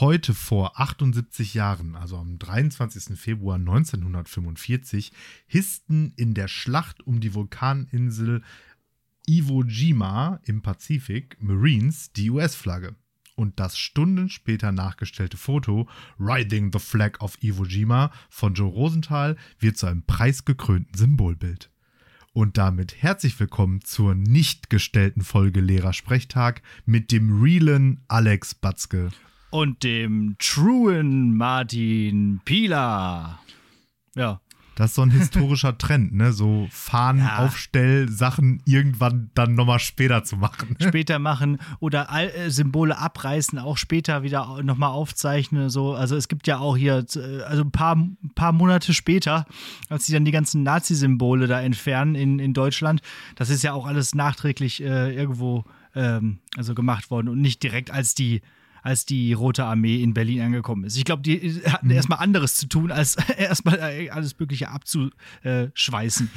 Heute vor 78 Jahren, also am 23. Februar 1945, hissten in der Schlacht um die Vulkaninsel Iwo Jima im Pazifik Marines die US-Flagge. Und das Stunden später nachgestellte Foto Riding the Flag of Iwo Jima von Joe Rosenthal wird zu einem preisgekrönten Symbolbild. Und damit herzlich willkommen zur nicht gestellten Folge Lehrersprechtag mit dem realen Alex Batzke und dem truen Martin Pieler. Ja. Das ist so ein historischer Trend, ne? So Fahnen, ja. Aufstellsachen irgendwann dann nochmal später zu machen. Später machen oder All äh, Symbole abreißen, auch später wieder nochmal aufzeichnen. So. Also es gibt ja auch hier, äh, also ein paar, paar Monate später, als sie dann die ganzen Nazi-Symbole da entfernen in, in Deutschland, das ist ja auch alles nachträglich äh, irgendwo ähm, also gemacht worden und nicht direkt als die als die Rote Armee in Berlin angekommen ist. Ich glaube, die hatten mhm. erstmal anderes zu tun, als erstmal alles Mögliche abzuschweißen.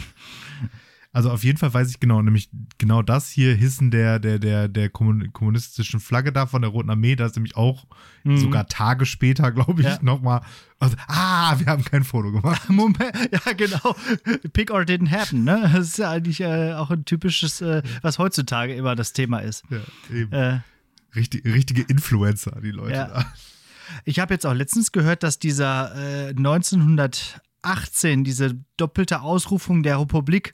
Also auf jeden Fall weiß ich genau, nämlich genau das hier, Hissen der, der, der, der kommunistischen Flagge da von der Roten Armee, da ist nämlich auch mhm. sogar Tage später, glaube ich, ja. nochmal. Also, ah, wir haben kein Foto gemacht. Moment, ja, genau. Pick or didn't happen, ne? Das ist ja eigentlich äh, auch ein typisches, äh, was heutzutage immer das Thema ist. Ja, eben. Äh, Richtig, richtige Influencer, die Leute ja. da. Ich habe jetzt auch letztens gehört, dass dieser äh, 1918, diese doppelte Ausrufung der Republik,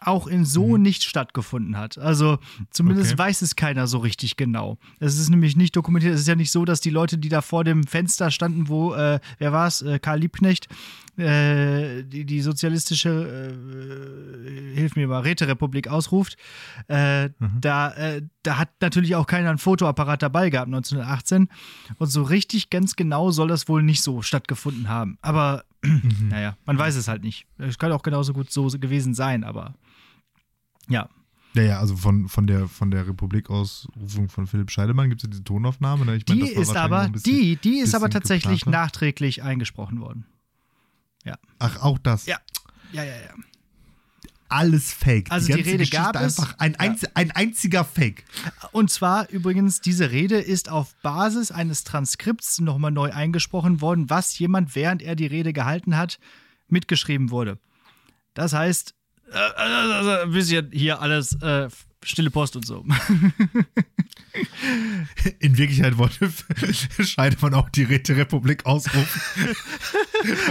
auch in so mhm. nicht stattgefunden hat. Also zumindest okay. weiß es keiner so richtig genau. Es ist nämlich nicht dokumentiert. Es ist ja nicht so, dass die Leute, die da vor dem Fenster standen, wo, äh, wer war es, äh, Karl Liebknecht, äh, die, die sozialistische, äh, hilf mir mal, Räterepublik ausruft, äh, mhm. da, äh, da hat natürlich auch keiner ein Fotoapparat dabei gehabt 1918. Und so richtig ganz genau soll das wohl nicht so stattgefunden haben. Aber mhm. naja, man weiß es halt nicht. Es kann auch genauso gut so gewesen sein, aber ja. Ja, ja, also von, von, der, von der Republikausrufung von Philipp Scheidemann gibt es ja diese Tonaufnahme. Ne? Ich mein, die ist aber, bisschen, die, die ist aber tatsächlich geplant. nachträglich eingesprochen worden. Ja. Ach, auch das? Ja. Ja, ja, ja. Alles Fake. Also die, die Rede Geschichte gab es. Einfach ein, einz, ein einziger Fake. Und zwar übrigens, diese Rede ist auf Basis eines Transkripts nochmal neu eingesprochen worden, was jemand, während er die Rede gehalten hat, mitgeschrieben wurde. Das heißt, ein bisschen hier alles äh, stille Post und so. In Wirklichkeit wollte Scheidemann auch die Räterepublik ausrufen.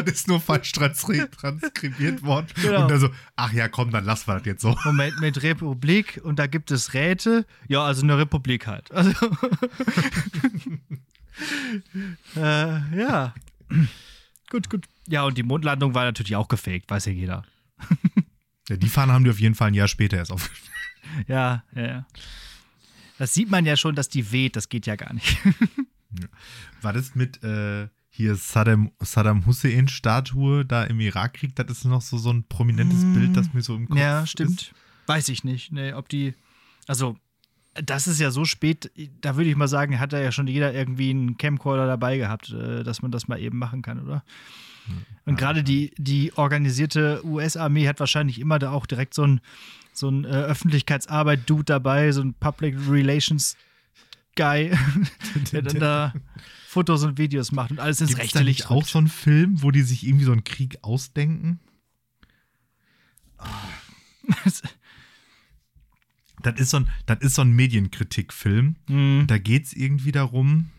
das ist nur falsch transkribiert worden. Genau. Und dann so, ach ja, komm, dann lassen wir das jetzt so. Moment, mit Republik und da gibt es Räte. Ja, also eine Republik halt. Also äh, ja. gut, gut. Ja, und die Mondlandung war natürlich auch gefaked, weiß ja jeder. Ja, die Fahne haben die auf jeden Fall ein Jahr später erst aufgestellt. Ja, ja, ja. Das sieht man ja schon, dass die weht, das geht ja gar nicht. War das mit äh, hier Saddam, Saddam Hussein-Statue da im Irakkrieg? Das ist noch so, so ein prominentes mm, Bild, das mir so im Kopf Ja, stimmt. Ist. Weiß ich nicht. Nee, ob die. Also, das ist ja so spät, da würde ich mal sagen, hat da ja schon jeder irgendwie einen Camcorder dabei gehabt, äh, dass man das mal eben machen kann, oder? Und gerade die, die organisierte US-Armee hat wahrscheinlich immer da auch direkt so ein, so ein äh, Öffentlichkeitsarbeit-Dude dabei, so ein Public Relations Guy, der dann da Fotos und Videos macht und alles ins Gibt's rechte Licht. auch so ein Film, wo die sich irgendwie so einen Krieg ausdenken? Oh. das ist so ein, das ist so ein Medienkritikfilm. Mhm. Da geht es irgendwie darum,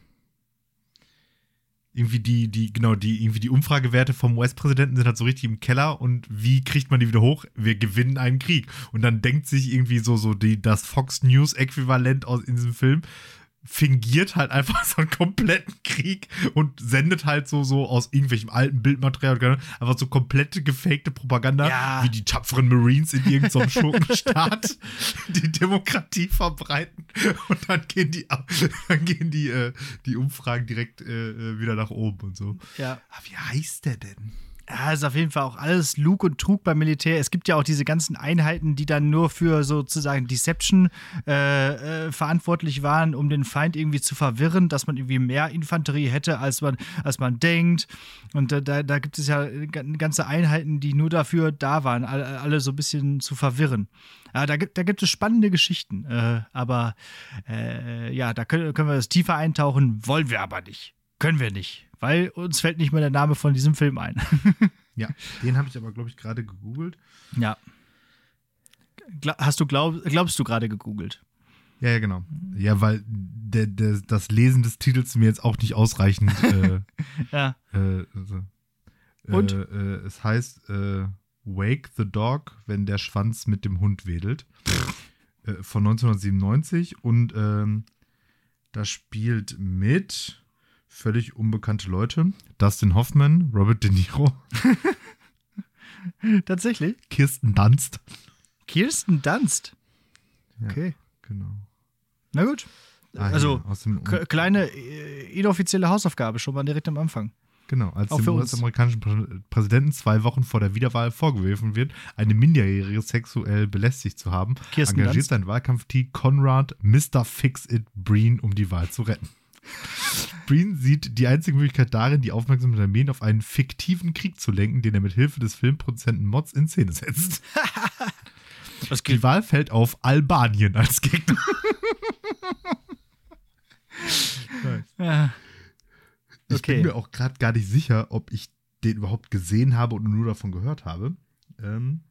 irgendwie die, die, genau, die, irgendwie die Umfragewerte vom US-Präsidenten sind halt so richtig im Keller und wie kriegt man die wieder hoch? Wir gewinnen einen Krieg. Und dann denkt sich irgendwie so, so die, das Fox News-Äquivalent aus in diesem Film, fingiert halt einfach so einen kompletten Krieg und sendet halt so, so aus irgendwelchem alten Bildmaterial einfach so komplette gefakte Propaganda, ja. wie die tapferen Marines in irgendeinem Schurkenstaat die Demokratie verbreiten und dann gehen die, dann gehen die, äh, die Umfragen direkt äh, äh wieder nach oben und so. Ja. Aber wie heißt der denn? Ja, ist auf jeden Fall auch alles Lug und Trug beim Militär. Es gibt ja auch diese ganzen Einheiten, die dann nur für sozusagen Deception äh, äh, verantwortlich waren, um den Feind irgendwie zu verwirren, dass man irgendwie mehr Infanterie hätte, als man, als man denkt. Und äh, da, da gibt es ja ganze Einheiten, die nur dafür da waren, alle, alle so ein bisschen zu verwirren. Ja, da, gibt, da gibt es spannende Geschichten. Äh, aber äh, ja, da können, können wir das tiefer eintauchen, wollen wir aber nicht. können wir nicht, weil uns fällt nicht mehr der Name von diesem Film ein. ja, den habe ich aber, glaube ich, gerade gegoogelt. Ja. Hast du glaub, glaubst du gerade gegoogelt? Ja, ja, genau. Ja, weil der, der, das Lesen des Titels mir jetzt auch nicht ausreichend. Äh, ja. Äh, also, Und? Äh, äh, es heißt äh, Wake the Dog, wenn der Schwanz mit dem Hund wedelt. Äh, von 1997 und ähm, da spielt mit völlig unbekannte Leute. Dustin Hoffman, Robert De Niro, Tatsächlich? Kirsten Dunst. Kirsten Dunst. Ja. Okay. Genau. Na gut. Ah, also, k- kleine äh, inoffizielle Hausaufgabe schon mal direkt am Anfang. Genau, als Auch dem. US-amerikanischen Prä- Präsidenten zwei Wochen vor der Wiederwahl vorgeworfen wird, eine Minderjährige sexuell belästigt zu haben, Kirsten engagiert Dunst. sein Wahlkampfteam Conrad Mr. Fix-It Breen, um die Wahl zu retten. Breen sieht die einzige Möglichkeit darin, die Aufmerksamkeit der Medien auf einen fiktiven Krieg zu lenken, den er mit Hilfe des Filmproduzenten Mods in Szene setzt. Die Wahl fällt auf Albanien als Gegner. Ja. Ich Okay. bin mir auch gerade gar nicht sicher, ob ich den überhaupt gesehen habe und nur davon gehört habe. Ähm,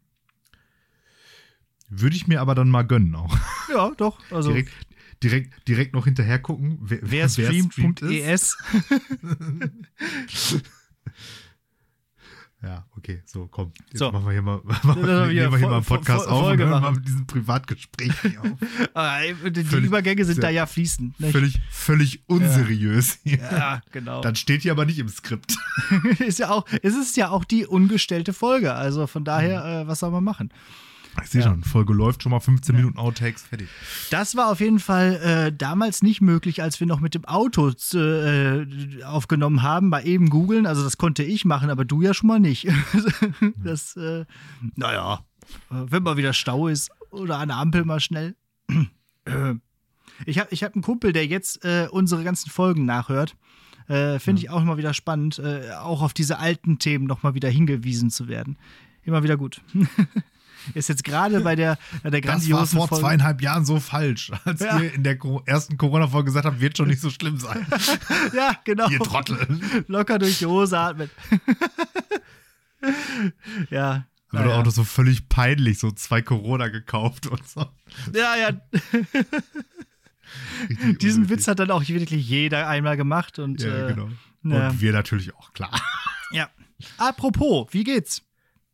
würde ich mir aber dann mal gönnen auch. ja, doch. Also, direkt, direkt, direkt noch hinterher gucken, wer, wer streamt ist. streamt.es. Ja, okay, so, komm. Jetzt So. machen wir hier mal, machen wir, hier Fol- mal einen Podcast Fol- auf und Folge hören mal machen. mit diesem Privatgespräch hier auf. Ah, Die Völlig- Übergänge sind sehr- da ja fließend. Nicht? Völlig, völlig unseriös hier. Ja, genau. Dann steht hier aber nicht im Skript. ist ja auch, es ist ja auch die ungestellte Folge. Also von daher, Mhm. äh, was soll man machen? Ich sehe Ja. schon, Folge läuft schon mal 15 Minuten Outtakes, fertig. Das war auf jeden Fall äh, damals nicht möglich, als wir noch mit dem Auto äh, aufgenommen haben, bei eben googeln. Also das konnte ich machen, aber du ja schon mal nicht. das, äh, naja, äh, wenn mal wieder Stau ist oder an der Ampel mal schnell. Äh, ich habe ich hab einen Kumpel, der jetzt äh, unsere ganzen Folgen nachhört. Finde ich auch immer wieder spannend, auch auf diese alten Themen nochmal wieder hingewiesen zu werden. Immer wieder gut. Ist jetzt gerade bei der, bei der Das war grandiosen vor Folge. zweieinhalb Jahren so falsch, als Ja. ihr in der ersten Corona-Folge gesagt habt, wird schon nicht so schlimm sein. Ja, genau. ihr Trottel. Locker durch die Hose atmen. ja. Aber naja. auch noch so völlig peinlich, so zwei Corona gekauft und so. Ja, ja. Richtig Diesen unnötig. Witz hat dann auch wirklich jeder einmal gemacht. Und, Ja, äh, genau. ja. Und wir natürlich auch, klar. ja. Apropos, wie geht's?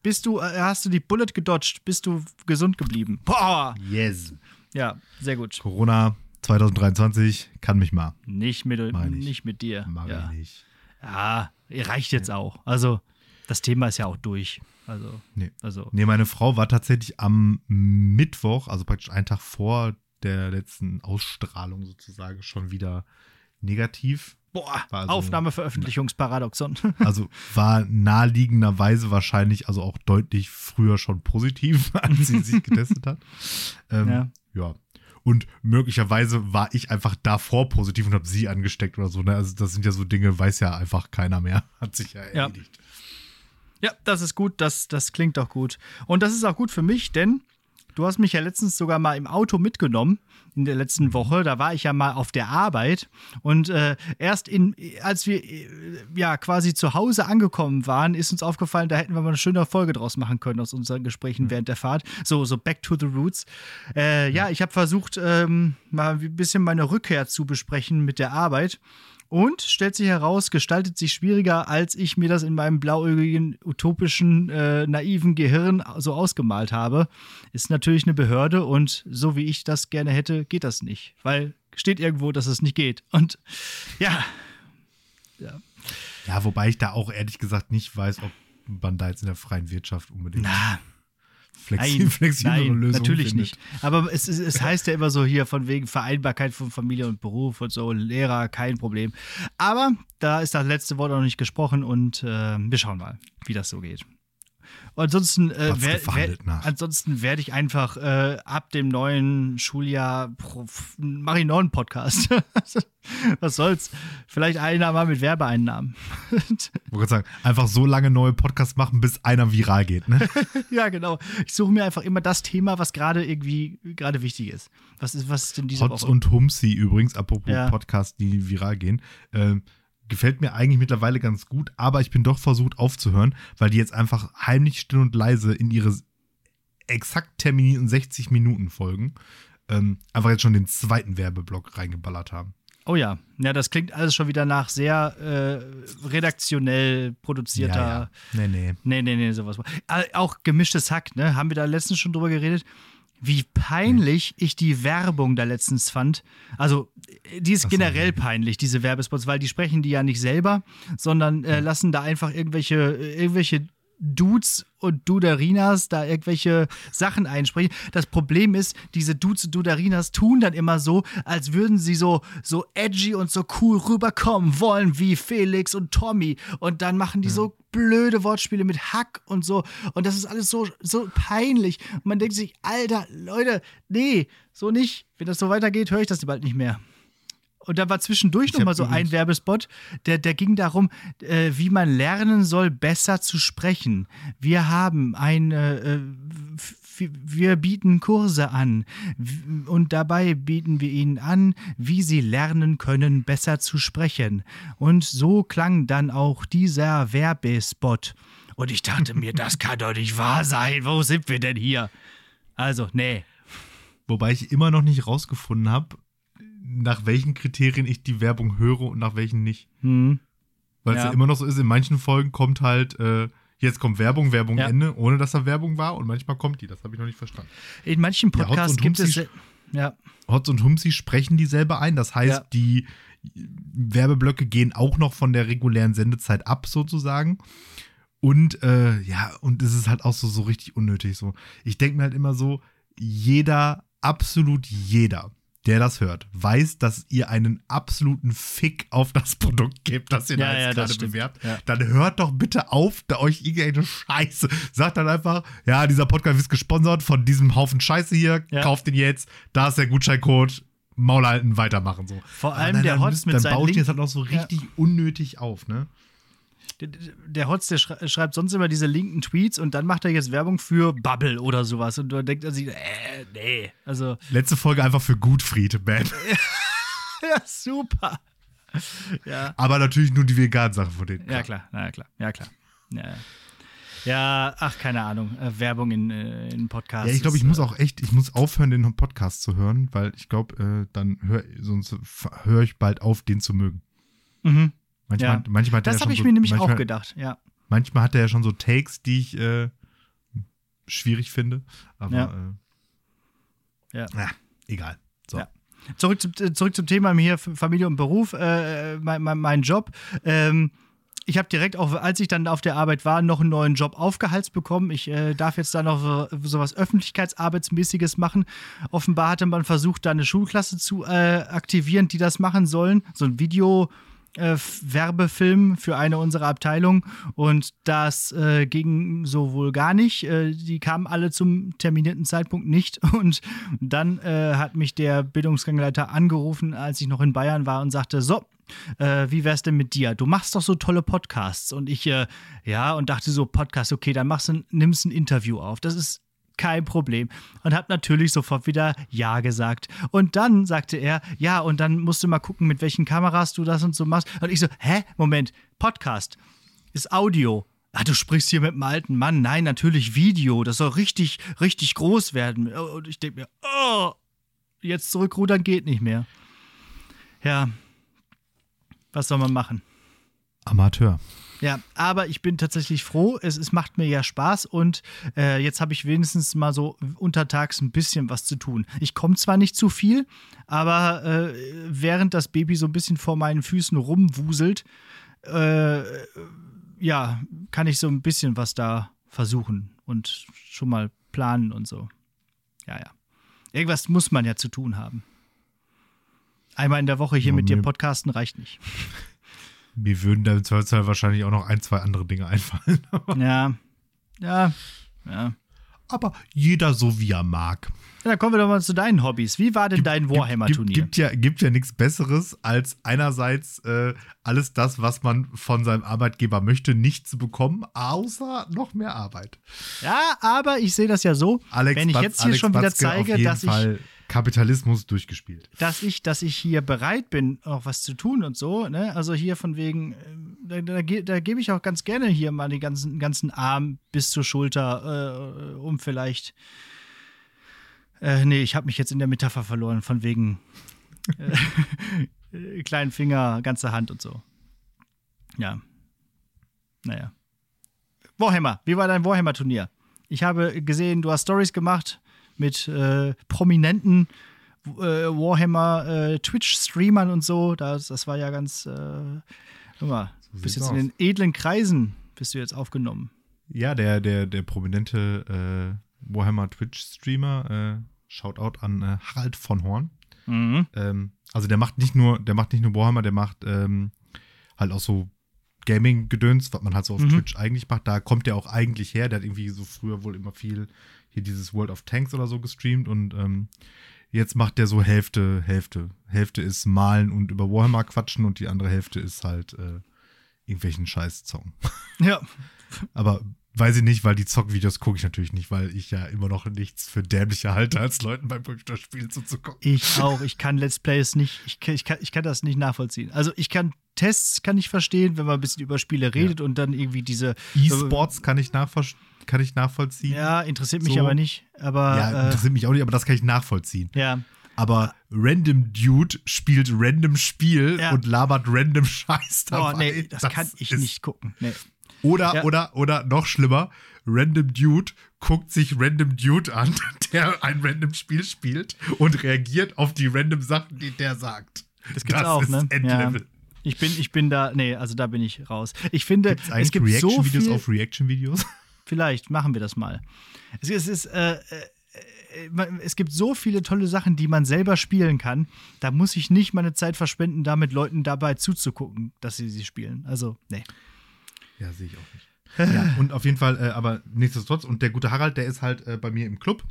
Bist du, äh, hast du die Bullet gedodged? Bist du gesund geblieben? Boah! Yes. Ja, sehr gut. Corona 2023 kann mich mal. Nicht mit, nicht mit dir. Mag ja. ich nicht. ja, reicht jetzt auch. Also, das Thema ist ja auch durch. Also, Nee. also. Nee, meine Frau war tatsächlich am Mittwoch, also praktisch einen Tag vor der letzten Ausstrahlung sozusagen, schon wieder negativ. Boah, War also- Aufnahmeveröffentlichungsparadoxon. Also war naheliegenderweise wahrscheinlich also auch deutlich früher schon positiv, als sie sich getestet hat. Ähm, Ja. ja. Und möglicherweise war ich einfach davor positiv und habe sie angesteckt oder so. Ne? Also das sind ja so Dinge, weiß ja einfach keiner mehr. Hat sich ja Ja. erledigt. Ja, das ist gut, das, das klingt doch gut. Und das ist auch gut für mich, denn du hast mich ja letztens sogar mal im Auto mitgenommen in der letzten Woche. Da war ich ja mal auf der Arbeit und äh, erst in, als wir äh, ja quasi zu Hause angekommen waren, ist uns aufgefallen, da hätten wir mal eine schöne Folge draus machen können aus unseren Gesprächen während der Fahrt. So, so back to the roots. Äh, ja, ich habe versucht, ähm, mal ein bisschen meine Rückkehr zu besprechen mit der Arbeit. Und stellt sich heraus, gestaltet sich schwieriger, als ich mir das in meinem blauäugigen, utopischen, äh, naiven Gehirn so ausgemalt habe. Ist natürlich eine Behörde und so wie ich das gerne hätte, geht das nicht. Weil steht irgendwo, dass es nicht geht. Und ja, Ja, wobei ich da auch ehrlich gesagt nicht weiß, ob man da jetzt in der freien Wirtschaft unbedingt na, flexi flexiblere nein Lösungen natürlich findet. nicht. Aber es, es, es heißt ja immer so hier von wegen Vereinbarkeit von Familie und Beruf und so, Lehrer, kein Problem. Aber da ist das letzte Wort noch nicht gesprochen und äh, wir schauen mal, wie das so geht. Und ansonsten, äh, wer, wer, ansonsten werde ich einfach äh, ab dem neuen Schuljahr mache ich einen neuen Podcast. Was soll's? Vielleicht einer mal mit Werbeeinnahmen. Ich wollte sagen, einfach so lange neue Podcasts machen, bis einer viral geht. Ne? ja, genau. Ich suche mir einfach immer das Thema, was gerade irgendwie gerade wichtig ist. Was ist, was ist denn diese Hotz Woche? und Humsi übrigens, apropos Ja. Podcasts, die viral gehen. Ähm, gefällt mir eigentlich mittlerweile ganz gut, aber ich bin doch versucht aufzuhören, weil die jetzt einfach heimlich still und leise in ihre exakt terminierten 60 Minuten Folgen ähm, einfach jetzt schon den zweiten Werbeblock reingeballert haben. Oh ja, ja, das klingt alles schon wieder nach sehr äh, redaktionell produzierter. Ja, ja. Nee, nee. Nee, nee, nee, sowas. Auch gemischtes Hack, ne? Haben wir da letztens schon drüber geredet? Wie peinlich ich die Werbung da letztens fand. Also, die ist generell peinlich, diese Werbespots, weil die sprechen die ja nicht selber, sondern äh, lassen da einfach irgendwelche, irgendwelche Dudes und Duderinas da irgendwelche Sachen einsprechen. Das Problem ist, diese Dudes und Duderinas tun dann immer so, als würden sie so, so edgy und so cool rüberkommen wollen wie Felix und Tommy. Und dann machen die ja. so blöde Wortspiele mit Hack und so. Und das ist alles so, so peinlich. Und man denkt sich, Alter, Leute, nee, so nicht. Wenn das so weitergeht, höre ich das bald nicht mehr. Und da war zwischendurch noch mal so ein Werbespot, der, der ging darum, äh, wie man lernen soll, besser zu sprechen. Wir haben ein, äh, wir bieten Kurse an und dabei bieten wir ihnen an, wie sie lernen können, besser zu sprechen. Und so klang dann auch dieser Werbespot. Und ich dachte mir, das kann doch nicht wahr sein. Wo sind wir denn hier? Also, nee. Wobei ich immer noch nicht rausgefunden habe, nach welchen Kriterien ich die Werbung höre und nach welchen nicht. Hm. Weil es ja. ja. immer noch so ist, in manchen Folgen kommt halt, äh, jetzt kommt Werbung, Werbung ja. Ende, ohne dass da Werbung war und manchmal kommt die. Das habe ich noch nicht verstanden. In manchen Podcasts ja, gibt es. Ja. Hotz und Humsi sprechen die selber ein. Das heißt, die Werbeblöcke gehen auch noch von der regulären Sendezeit ab, sozusagen. Und äh, ja, und es ist halt auch so, so richtig unnötig. So. Ich denke mir halt immer so, jeder, absolut jeder, der das hört, weiß, dass ihr einen absoluten Fick auf das Produkt gebt, das ihr ja, da jetzt ja, gerade bewerbt, ja. dann hört doch bitte auf, da euch irgendeine Scheiße. Sagt dann einfach, ja, dieser Podcast ist gesponsert von diesem Haufen Scheiße hier, kauft den jetzt, da ist der Gutscheincode, Maul halten, weitermachen so. Vor allem dann, der Hotz mit Dann baut ihr das halt auch so richtig unnötig auf, ne? Der, der Hotz, der schreibt sonst immer diese linken Tweets und dann macht er jetzt Werbung für Bubble oder sowas. Und du denkt er sich, äh, nee. Also. Letzte Folge einfach für Gutfried, man. ja, super. Ja. Aber natürlich nur die veganen Sachen von denen. Klar. Ja, klar, ja, klar, ja, klar. Ja, ja. ach, keine Ahnung. Äh, Werbung in, äh, in Podcasts. Ja, ich glaube, ich muss äh, auch echt, ich muss aufhören, den Podcast zu hören, weil ich glaube, äh, dann höre sonst höre ich bald auf, den zu mögen. Mhm. Manchmal, ja. manchmal hat das habe ich so, mir nämlich manchmal, auch gedacht, ja. Manchmal hat er ja schon so Takes, die ich äh, schwierig finde. Aber ja. Äh, ja. ja. egal. So. Ja. Zurück, zum, äh, zurück zum Thema hier Familie und Beruf, äh, mein, mein, mein, Job. Ähm, ich habe direkt auch, als ich dann auf der Arbeit war, noch einen neuen Job aufgehalst bekommen. Ich äh, darf jetzt da noch so, so was Öffentlichkeitsarbeitsmäßiges machen. Offenbar hatte man versucht, da eine Schulklasse zu äh, aktivieren, die das machen sollen. So ein Video, äh, Werbefilm für eine unserer Abteilungen und das äh, ging so wohl gar nicht. Äh, die kamen alle zum terminierten Zeitpunkt nicht und dann äh, hat mich der Bildungsgangleiter angerufen, als ich noch in Bayern war und sagte, so, äh, wie wär's denn mit dir? Du machst doch so tolle Podcasts. Und ich, äh, ja, und dachte so, Podcast, okay, dann machst du, nimmst ein Interview auf. Das ist kein Problem. Und habe natürlich sofort wieder Ja gesagt. Und dann sagte er, ja, und dann musst du mal gucken, mit welchen Kameras du das und so machst. Und ich so, hä? Moment, Podcast ist Audio. Ah, du sprichst hier mit einem alten Mann. Nein, natürlich Video. Das soll richtig, richtig groß werden. Und ich denke mir, oh, jetzt zurückrudern geht nicht mehr. Ja, was soll man machen? Amateur. Ja, aber ich bin tatsächlich froh. Es, es macht mir ja Spaß und äh, jetzt habe ich wenigstens mal so untertags ein bisschen was zu tun. Ich komme zwar nicht zu viel, aber äh, während das Baby so ein bisschen vor meinen Füßen rumwuselt, äh, ja, kann ich so ein bisschen was da versuchen und schon mal planen und so. Ja, ja. Irgendwas muss man ja zu tun haben. Einmal in der Woche hier ja, mit dir podcasten reicht nicht. Mir würden da im Zweifelsfall wahrscheinlich auch noch ein, zwei andere Dinge einfallen. ja. Ja. Ja. Aber jeder so wie er mag. Ja, dann kommen wir doch mal zu deinen Hobbys. Wie war denn gibt, dein Warhammer-Turnier? Gibt, gibt, ja, gibt ja nichts Besseres, als einerseits äh, alles das, was man von seinem Arbeitgeber möchte, nicht zu bekommen, außer noch mehr Arbeit. Ja, aber ich sehe das ja so. Alex wenn ich jetzt hier Alex schon wieder zeige, dass ich Kapitalismus durchgespielt. Dass ich, dass ich hier bereit bin, auch was zu tun und so, ne? Also hier von wegen, äh, da, da, da gebe ich auch ganz gerne hier mal den ganzen, ganzen Arm bis zur Schulter, äh, um vielleicht. Äh, nee, ich habe mich jetzt in der Metapher verloren, von wegen äh, kleinen Finger, ganze Hand und so. Ja. Naja. Warhammer, wie war dein Warhammer-Turnier? Ich habe gesehen, du hast Stories gemacht mit äh, prominenten äh, Warhammer äh, Twitch-Streamern und so. Das, das war ja ganz, äh, guck mal, so bist jetzt aus. in den edlen Kreisen bist du jetzt aufgenommen. Ja, der, der, der prominente äh, Warhammer Twitch-Streamer, äh, Shoutout an äh, Harald von Horn. Mhm. Ähm, also der macht nicht nur, der macht nicht nur Warhammer, der macht ähm, halt auch so Gaming-Gedöns, was man halt so auf mhm. Twitch eigentlich macht. Da kommt der auch eigentlich her. Der hat irgendwie so früher wohl immer viel hier dieses World of Tanks oder so gestreamt und ähm, jetzt macht der so Hälfte, Hälfte. Hälfte ist malen und über Warhammer quatschen und die andere Hälfte ist halt äh, irgendwelchen Scheiß-Zocken. Ja. Aber weiß ich nicht, weil die Zockvideos gucke ich natürlich nicht, weil ich ja immer noch nichts für dämlicher halte, als Leuten beim Computerspielen zuzugucken. Ich auch. Ich kann Let's Plays nicht, ich, ich, kann, ich kann das nicht nachvollziehen. Also ich kann Tests kann ich verstehen, wenn man ein bisschen über Spiele redet ja. und dann irgendwie diese E-Sports kann ich nachvollziehen kann ich nachvollziehen. Ja, interessiert mich so. aber nicht. Aber, ja, äh, interessiert mich auch nicht, aber das kann ich nachvollziehen. Ja. Aber Random Dude spielt random Spiel ja. und labert random Scheiß dabei. Oh, nee, das, das kann ich nicht gucken. Nee. Oder, ja. oder, oder noch schlimmer, Random Dude guckt sich Random Dude an, der ein random Spiel spielt und reagiert auf die random Sachen, die der sagt. Das gibt's das auch, ne? Endlevel. Ja. Ich bin, ich bin da, nee, also da bin ich raus. Ich finde, es gibt Reaction-Videos so auf Reaction-Videos? Vielleicht machen wir das mal. Es, es ist, äh, äh, es gibt so viele tolle Sachen, die man selber spielen kann. Da muss ich nicht meine Zeit verschwenden, da mit Leuten dabei zuzugucken, dass sie sie spielen. Also, nee. Ja, sehe ich auch nicht. ja, und auf jeden Fall, äh, aber nichtsdestotrotz, und der gute Harald, der ist halt äh, bei mir im Club.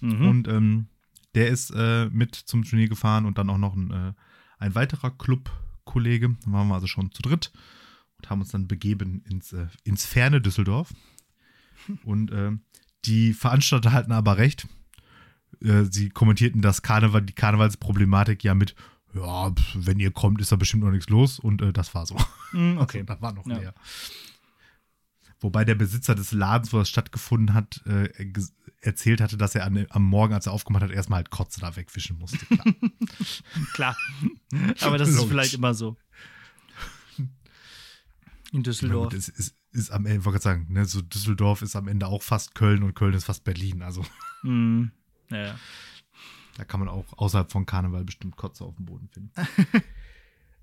Mhm. Und ähm, der ist äh, mit zum Turnier gefahren und dann auch noch ein, äh, ein weiterer Clubkollege. Da waren wir also schon zu dritt und haben uns dann begeben ins, äh, ins ferne Düsseldorf. Und äh, die Veranstalter halten aber recht. sie kommentierten das Karneval, die Karnevalsproblematik ja mit, ja, wenn ihr kommt, ist da bestimmt noch nichts los. Und das war so. Mhm, okay. Also, da war noch ja. mehr. Wobei der Besitzer des Ladens, wo das stattgefunden hat, äh, erzählt hatte, dass er an, am Morgen, als er aufgemacht hat, erstmal halt Kotze da wegwischen musste. Klar. Klar. Aber das ist vielleicht immer so. In Düsseldorf. Es ist, ist, am Ende, ich wollte sagen, ne, so Düsseldorf ist am Ende auch fast Köln und Köln ist fast Berlin. Also. Mm, ja. Da kann man auch außerhalb von Karneval bestimmt Kotze auf dem Boden finden.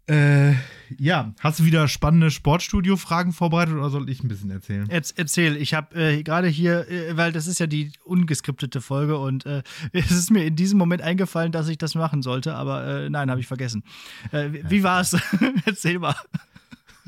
Äh, ja, hast du wieder spannende Sportstudio-Fragen vorbereitet oder soll ich ein bisschen erzählen? Erz, erzähl, ich habe äh, gerade hier, äh, weil das ist ja die ungeskriptete Folge und äh, es ist mir in diesem Moment eingefallen, dass ich das machen sollte, aber äh, nein, habe ich vergessen. Äh, wie war es? erzähl mal.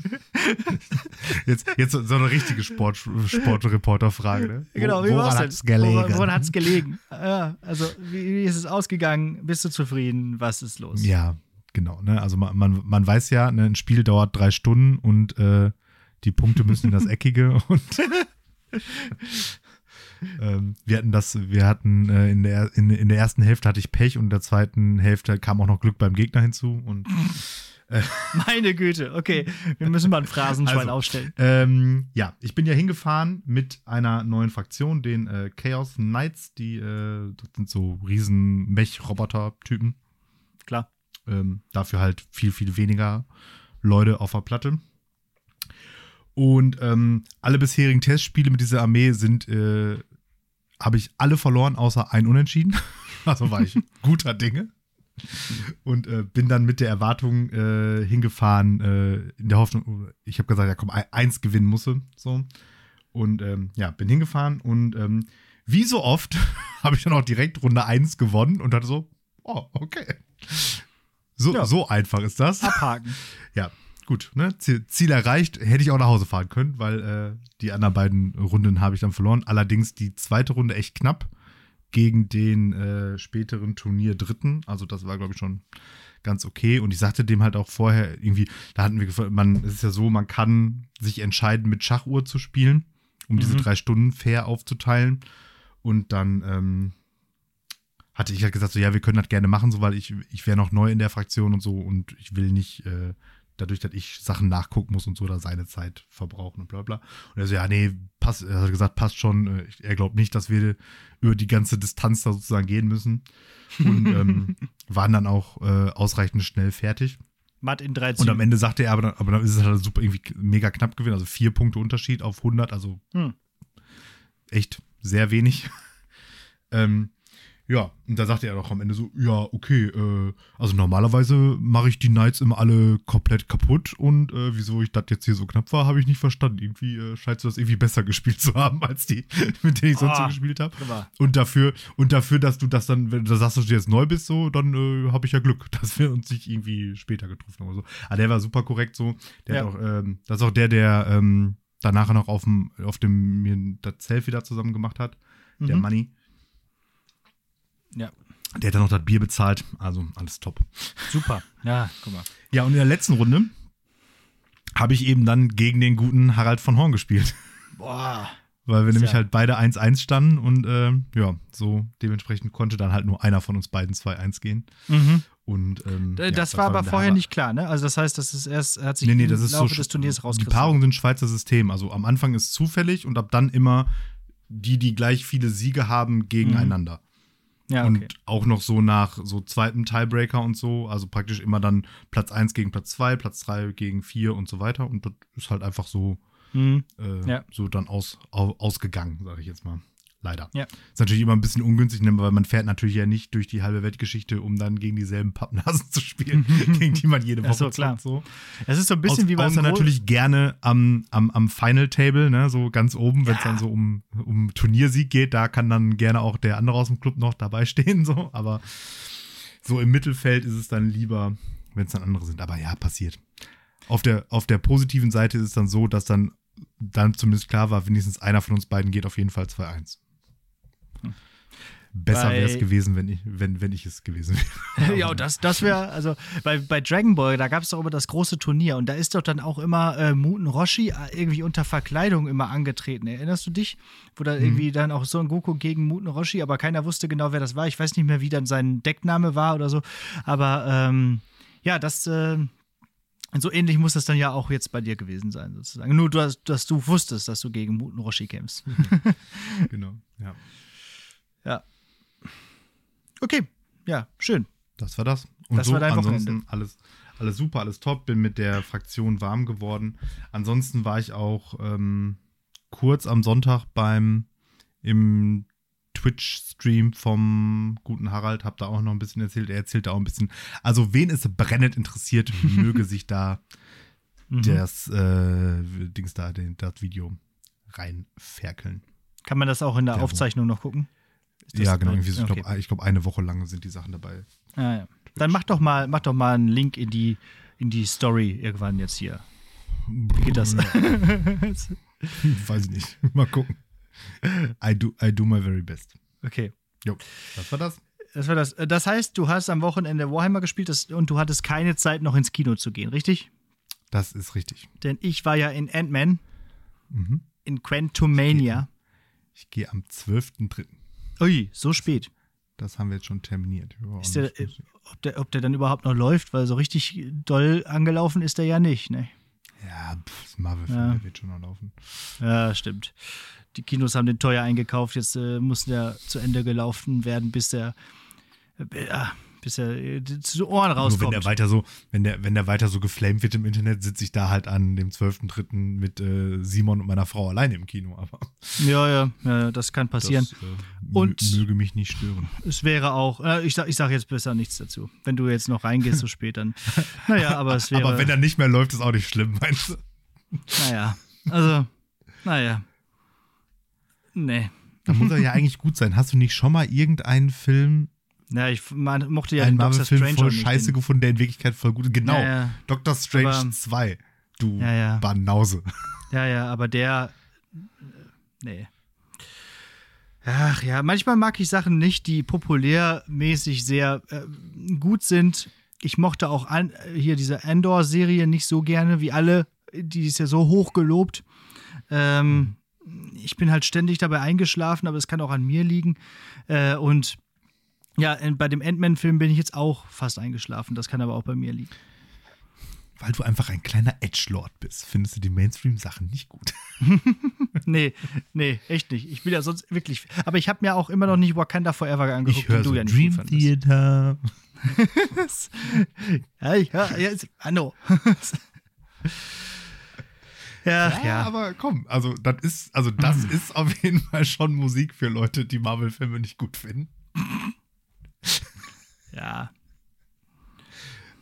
Jetzt, jetzt so eine richtige Sport, Sportreporter-Frage. Ne? Genau, wie woran hat es gelegen? Woran hat es gelegen? Ja, also, wie, wie ist es ausgegangen? Bist du zufrieden? Was ist los? Ja, Genau, ne? Also man, man, man weiß ja, ne, ein Spiel dauert drei Stunden und äh, die Punkte müssen in das Eckige und ähm, wir hatten das, wir hatten äh, in, der, in, in der ersten Hälfte hatte ich Pech und in der zweiten Hälfte kam auch noch Glück beim Gegner hinzu und äh, Meine Güte, okay. Wir müssen mal ein Phrasenschwein also, aufstellen. Ähm, ja, ich bin ja hingefahren mit einer neuen Fraktion, den äh, Chaos Knights, die äh, das sind so riesen Mech-Roboter-Typen. Ähm, dafür halt viel, viel weniger Leute auf der Platte. Und ähm, alle bisherigen Testspiele mit dieser Armee sind, äh, habe ich alle verloren, außer ein Unentschieden. also war ich guter Dinge. Und äh, bin dann mit der Erwartung äh, hingefahren, äh, in der Hoffnung, ich habe gesagt, ja komm, eins gewinnen musste. So. Und ähm, ja, bin hingefahren und ähm, wie so oft habe ich dann auch direkt Runde 1 gewonnen und hatte so, oh, okay. So, ja. so einfach ist das. Abhaken. Ja, gut. Ne? Ziel, Ziel, erreicht. Hätte ich auch nach Hause fahren können, weil äh, die anderen beiden Runden habe ich dann verloren. Allerdings die zweite Runde echt knapp gegen den äh, späteren Turnier Dritten. Also das war, glaube ich, schon ganz okay. Und ich sagte dem halt auch vorher irgendwie, da hatten wir man, es ist ja so, man kann sich entscheiden, mit Schachuhr zu spielen, um mhm. diese drei Stunden fair aufzuteilen. Und dann ähm, hatte ich halt gesagt, so ja, wir können das gerne machen, so weil ich, ich wäre noch neu in der Fraktion und so und ich will nicht, äh, dadurch, dass ich Sachen nachgucken muss und so, da seine Zeit verbrauchen und bla bla. Und er so, ja, nee, passt, er hat gesagt, passt schon. Äh, er glaubt nicht, dass wir über die ganze Distanz da sozusagen gehen müssen. Und ähm, waren dann auch äh, ausreichend schnell fertig. Matt in 13. Und am Ende sagte er, aber dann, aber dann ist es halt super irgendwie mega knapp gewesen, also vier Punkte Unterschied auf 100, also hm. echt sehr wenig. ähm, ja, und da sagte er doch am Ende so, ja, okay, äh, also normalerweise mache ich die Knights immer alle komplett kaputt und äh, wieso ich das jetzt hier so knapp war, habe ich nicht verstanden. Irgendwie äh, scheinst du das irgendwie besser gespielt zu haben, als die, mit denen ich sonst oh, so ah, gespielt habe. Und dafür, und dafür, dass du das dann, wenn du sagst, dass du jetzt neu bist, so, dann äh, habe ich ja Glück, dass wir uns nicht irgendwie später getroffen haben oder so. Aber ah, der war super korrekt so. Der ja. hat auch, ähm, das ist auch der, der ähm, danach noch auf dem, auf dem mir das Selfie da zusammen gemacht hat. Mhm. Der Money. Ja. Der hat dann noch das Bier bezahlt, also alles top. Super. Ja, guck mal. Ja, und in der letzten Runde habe ich eben dann gegen den guten Harald von Horn gespielt. Boah. Weil wir nämlich ja. halt beide 1-1 standen und äh, ja, so dementsprechend konnte dann halt nur einer von uns beiden 2-1 gehen. Mhm. Und, ähm, das, ja, das war aber vorher nicht klar, ne? Also das heißt, das ist erst, hat sich nee, nee, das im Laufe so, des Turniers rausgefunden. Die Paarungen sind Schweizer System. Also am Anfang ist zufällig und ab dann immer die, die gleich viele Siege haben, gegeneinander. Mhm. Ja, okay. Und auch noch so nach so zweiten Tiebreaker und so. Also praktisch immer dann Platz 1 gegen Platz 2, Platz 3 gegen 4 und so weiter. Und das ist halt einfach so, mhm. äh, ja. so dann aus, aus, sage ich jetzt mal. Leider. Ja. Ist natürlich immer ein bisschen ungünstig, ne, weil man fährt natürlich ja nicht durch die halbe Weltgeschichte, um dann gegen dieselben Pappnasen zu spielen, gegen die man jede Woche so, klar. So. Es ist so ein bisschen Aus, wie beim Außer natürlich gerne am, am, am Final Table, ne, so ganz oben, wenn es dann so um, um Turniersieg geht, da kann dann gerne auch der andere aus dem Club noch dabei stehen, so, aber so im Mittelfeld ist es dann lieber, wenn es dann andere sind. Aber ja, passiert. Auf der, auf der positiven Seite ist es dann so, dass dann, dann zumindest klar war, wenigstens einer von uns beiden geht auf jeden Fall 2-1. Besser wäre es gewesen, wenn ich, wenn, wenn ich es gewesen wäre. ja, das, das wäre, also bei, bei Dragon Ball, da gab es doch immer das große Turnier und da ist doch dann auch immer äh, Muten Roshi äh, irgendwie unter Verkleidung immer angetreten. Erinnerst du dich? Wo da mhm. irgendwie dann auch Son Goku gegen Muten Roshi, aber keiner wusste genau, wer das war. Ich weiß nicht mehr, wie dann sein Deckname war oder so. Aber ähm, ja, das. Äh, so ähnlich muss das dann ja auch jetzt bei dir gewesen sein, sozusagen. Nur, dass, dass du wusstest, dass du gegen Muten Roshi kämpfst. genau, ja. Ja. Okay, ja, schön. Das war das. Und das so war dein ansonsten Wochenende. alles, alles super, alles top. Bin mit der Fraktion warm geworden. Ansonsten war ich auch ähm, kurz am Sonntag beim im Twitch-Stream vom guten Harald, hab da auch noch ein bisschen erzählt. Er erzählt da auch ein bisschen. Also, wen es brennend interessiert, möge sich da mhm. das äh, Dings da, den, das Video reinferkeln. Kann man das auch in der, der Aufzeichnung noch gucken? Ja, genau. Okay. Ich glaube, glaub, eine Woche lang sind die Sachen dabei. Ah, ja. Dann mach doch mal, mach doch mal einen Link in die, in die Story irgendwann jetzt hier. Wie geht das? Weiß ich nicht. Mal gucken. I do, I do my very best. Okay. Jo, das war das. Das war das. Das heißt, du hast am Wochenende Warhammer gespielt und du hattest keine Zeit, noch ins Kino zu gehen, richtig? Das ist richtig. Denn ich war ja in Ant-Man, mhm. in Quantumania. Ich gehe geh am 12.3. Ui, so spät. Das haben wir jetzt schon terminiert. Der, äh, ob, der, ob der dann überhaupt noch läuft, weil so richtig doll angelaufen ist der ja nicht, ne? Ja, pff, Marvel-Film, ja. der wird schon noch laufen. Ja, stimmt. Die Kinos haben den teuer eingekauft, jetzt äh, muss der zu Ende gelaufen werden, bis der. Äh, bis er äh, zu Ohren rauskommt. Nur wenn der weiter so, wenn der, wenn der weiter so geflamed wird im Internet, sitze ich da halt an dem 12.3. mit äh, Simon und meiner Frau alleine im Kino. Aber ja, ja, ja, das kann passieren. Das, äh, und möge mich nicht stören. Es wäre auch, äh, ich ich sag jetzt besser nichts dazu. Wenn du jetzt noch reingehst so spät, dann. Naja, aber es wäre. Aber wenn er nicht mehr läuft, ist auch nicht schlimm, meinst du? Naja, also, naja. Nee. Da muss er ja eigentlich gut sein. Hast du nicht schon mal irgendeinen Film ja, ich man, mochte ja einen den Doctor Strange voll scheiße gefunden, der in Wirklichkeit voll gut ist. Genau, ja, ja. Doctor Strange aber, 2. Du ja, ja. Banause. Ja, ja, aber der. Nee. Ach ja, manchmal mag ich Sachen nicht, die populärmäßig sehr äh, gut sind. Ich mochte auch an, hier diese Endor-Serie nicht so gerne wie alle. Die ist ja so hoch gelobt. Ähm, ich bin halt ständig dabei eingeschlafen, aber es kann auch an mir liegen. Äh, und Ja, bei dem Ant-Man-Film bin ich jetzt auch fast eingeschlafen. Das kann aber auch bei mir liegen. Weil du einfach ein kleiner Edgelord bist, findest du die Mainstream-Sachen nicht gut. nee, nee, echt nicht. Ich bin ja sonst wirklich. Aber ich habe mir auch immer noch nicht Wakanda Forever angeguckt, ich höre so du ja nicht Dream Theater. ja, ich höre ja, Anno. ja, ja, ja, aber komm, also das ist, also das ist auf jeden Fall schon Musik für Leute, die Marvel-Filme nicht gut finden. Ja.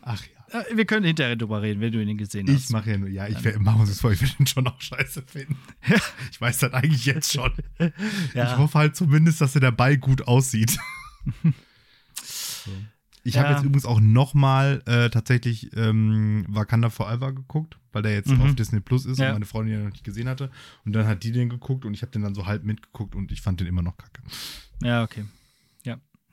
Ach ja. Äh, wir können hinterher drüber reden, wenn du ihn gesehen hast. Ich mache ja nur, ja, ich mache uns das vor, ich werde ihn schon auch scheiße finden. ich weiß das eigentlich jetzt schon. Ja. Ich hoffe halt zumindest, dass er dabei gut aussieht. so. Ich ja. habe jetzt übrigens auch nochmal äh, tatsächlich ähm, Wakanda Forever geguckt, weil der jetzt mhm. auf Disney Plus ist ja. und meine Freundin ja noch nicht gesehen hatte. Und dann hat die den geguckt und ich habe den dann so halb mitgeguckt und ich fand den immer noch kacke. Ja, okay.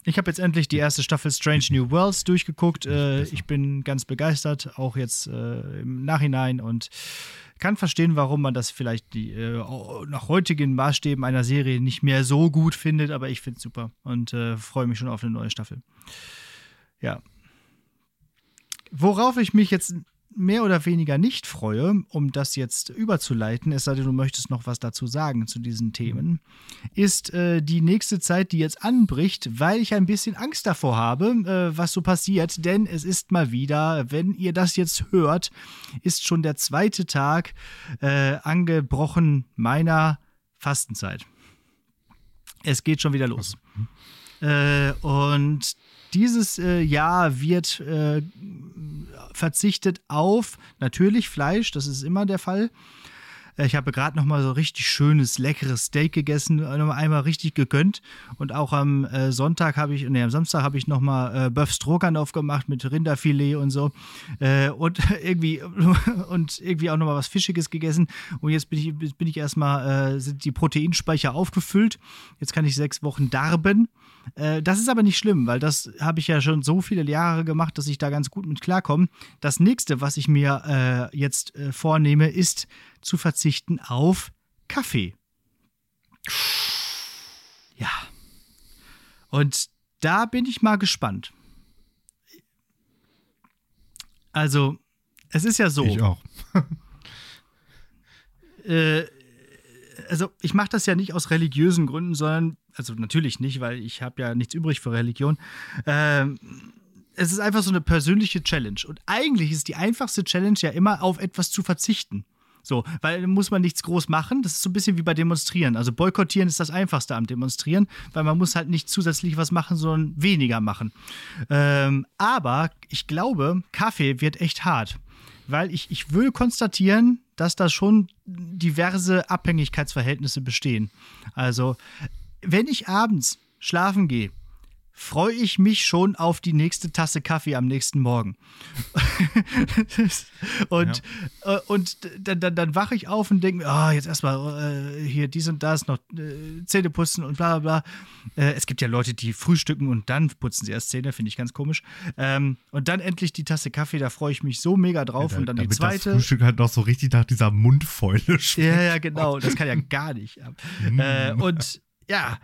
Ich habe jetzt endlich die erste Staffel Strange New Worlds durchgeguckt. Äh, ich bin ganz begeistert, auch jetzt äh, im Nachhinein und kann verstehen, warum man das vielleicht die, äh, nach heutigen Maßstäben einer Serie nicht mehr so gut findet, aber ich finde es super und äh, freue mich schon auf eine neue Staffel. Ja. Worauf ich mich jetzt mehr oder weniger nicht freue, um das jetzt überzuleiten, es sei denn, du möchtest noch was dazu sagen zu diesen Themen, ist äh, die nächste Zeit, die jetzt anbricht, weil ich ein bisschen Angst davor habe, äh, was so passiert. Denn es ist mal wieder, wenn ihr das jetzt hört, ist schon der zweite Tag äh, angebrochen meiner Fastenzeit. Es geht schon wieder los. Äh, und dieses äh, Jahr wird äh, verzichtet auf natürlich Fleisch, das ist immer der Fall. Ich habe gerade noch mal so richtig schönes, leckeres Steak gegessen, äh, noch mal einmal richtig gegönnt. Und auch am äh, Sonntag habe ich, nee, am Samstag habe ich noch mal äh, Böff Stroganoff gemacht mit Rinderfilet und so. Äh, und irgendwie, und irgendwie auch noch mal was Fischiges gegessen. Und jetzt bin ich, bin ich erstmal, äh, sind die Proteinspeicher aufgefüllt. Jetzt kann ich sechs Wochen darben. Äh, das ist aber nicht schlimm, weil das habe ich ja schon so viele Jahre gemacht, dass ich da ganz gut mit klarkomme. Das nächste, was ich mir äh, jetzt äh, vornehme, ist zu verzichten auf Kaffee. Ja. Und da bin ich mal gespannt. Also, es ist ja so. Ich auch. äh, also ich mache das ja nicht aus religiösen Gründen, sondern, also natürlich nicht, weil ich habe ja nichts übrig für Religion. Ähm, es ist einfach so eine persönliche Challenge. Und eigentlich ist die einfachste Challenge ja immer auf etwas zu verzichten. So, weil muss man nichts groß machen. Das ist so ein bisschen wie bei Demonstrieren. Also boykottieren ist das einfachste am Demonstrieren, weil man muss halt nicht zusätzlich was machen, sondern weniger machen. Ähm, aber ich glaube, Kaffee wird echt hart. Weil ich, ich will konstatieren, dass da schon diverse Abhängigkeitsverhältnisse bestehen. Also, wenn ich abends schlafen gehe, freue ich mich schon auf die nächste Tasse Kaffee am nächsten Morgen. und ja. äh, und dann, dann, dann wache ich auf und denke mir, oh, jetzt erstmal äh, hier dies und das, noch äh, Zähne putzen und bla bla bla. Äh, es gibt ja Leute, die frühstücken und dann putzen sie erst Zähne, finde ich ganz komisch. Ähm, und dann endlich die Tasse Kaffee, da freue ich mich so mega drauf. Ja, da, und dann die zweite. Das Frühstück halt noch so richtig nach dieser Mundfäule schmeckt. Ja, ja, genau. Das kann ja gar nicht. Mm. Äh, und ja,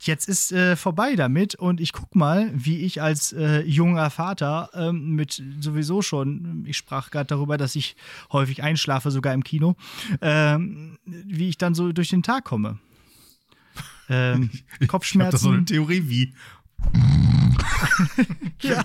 jetzt ist äh, vorbei damit und ich guck mal, wie ich als äh, junger Vater ähm, mit sowieso schon, ich sprach gerade darüber, dass ich häufig einschlafe, sogar im Kino, ähm, wie ich dann so durch den Tag komme. Ähm, Kopfschmerzen. Ich das so eine Theorie wie ja.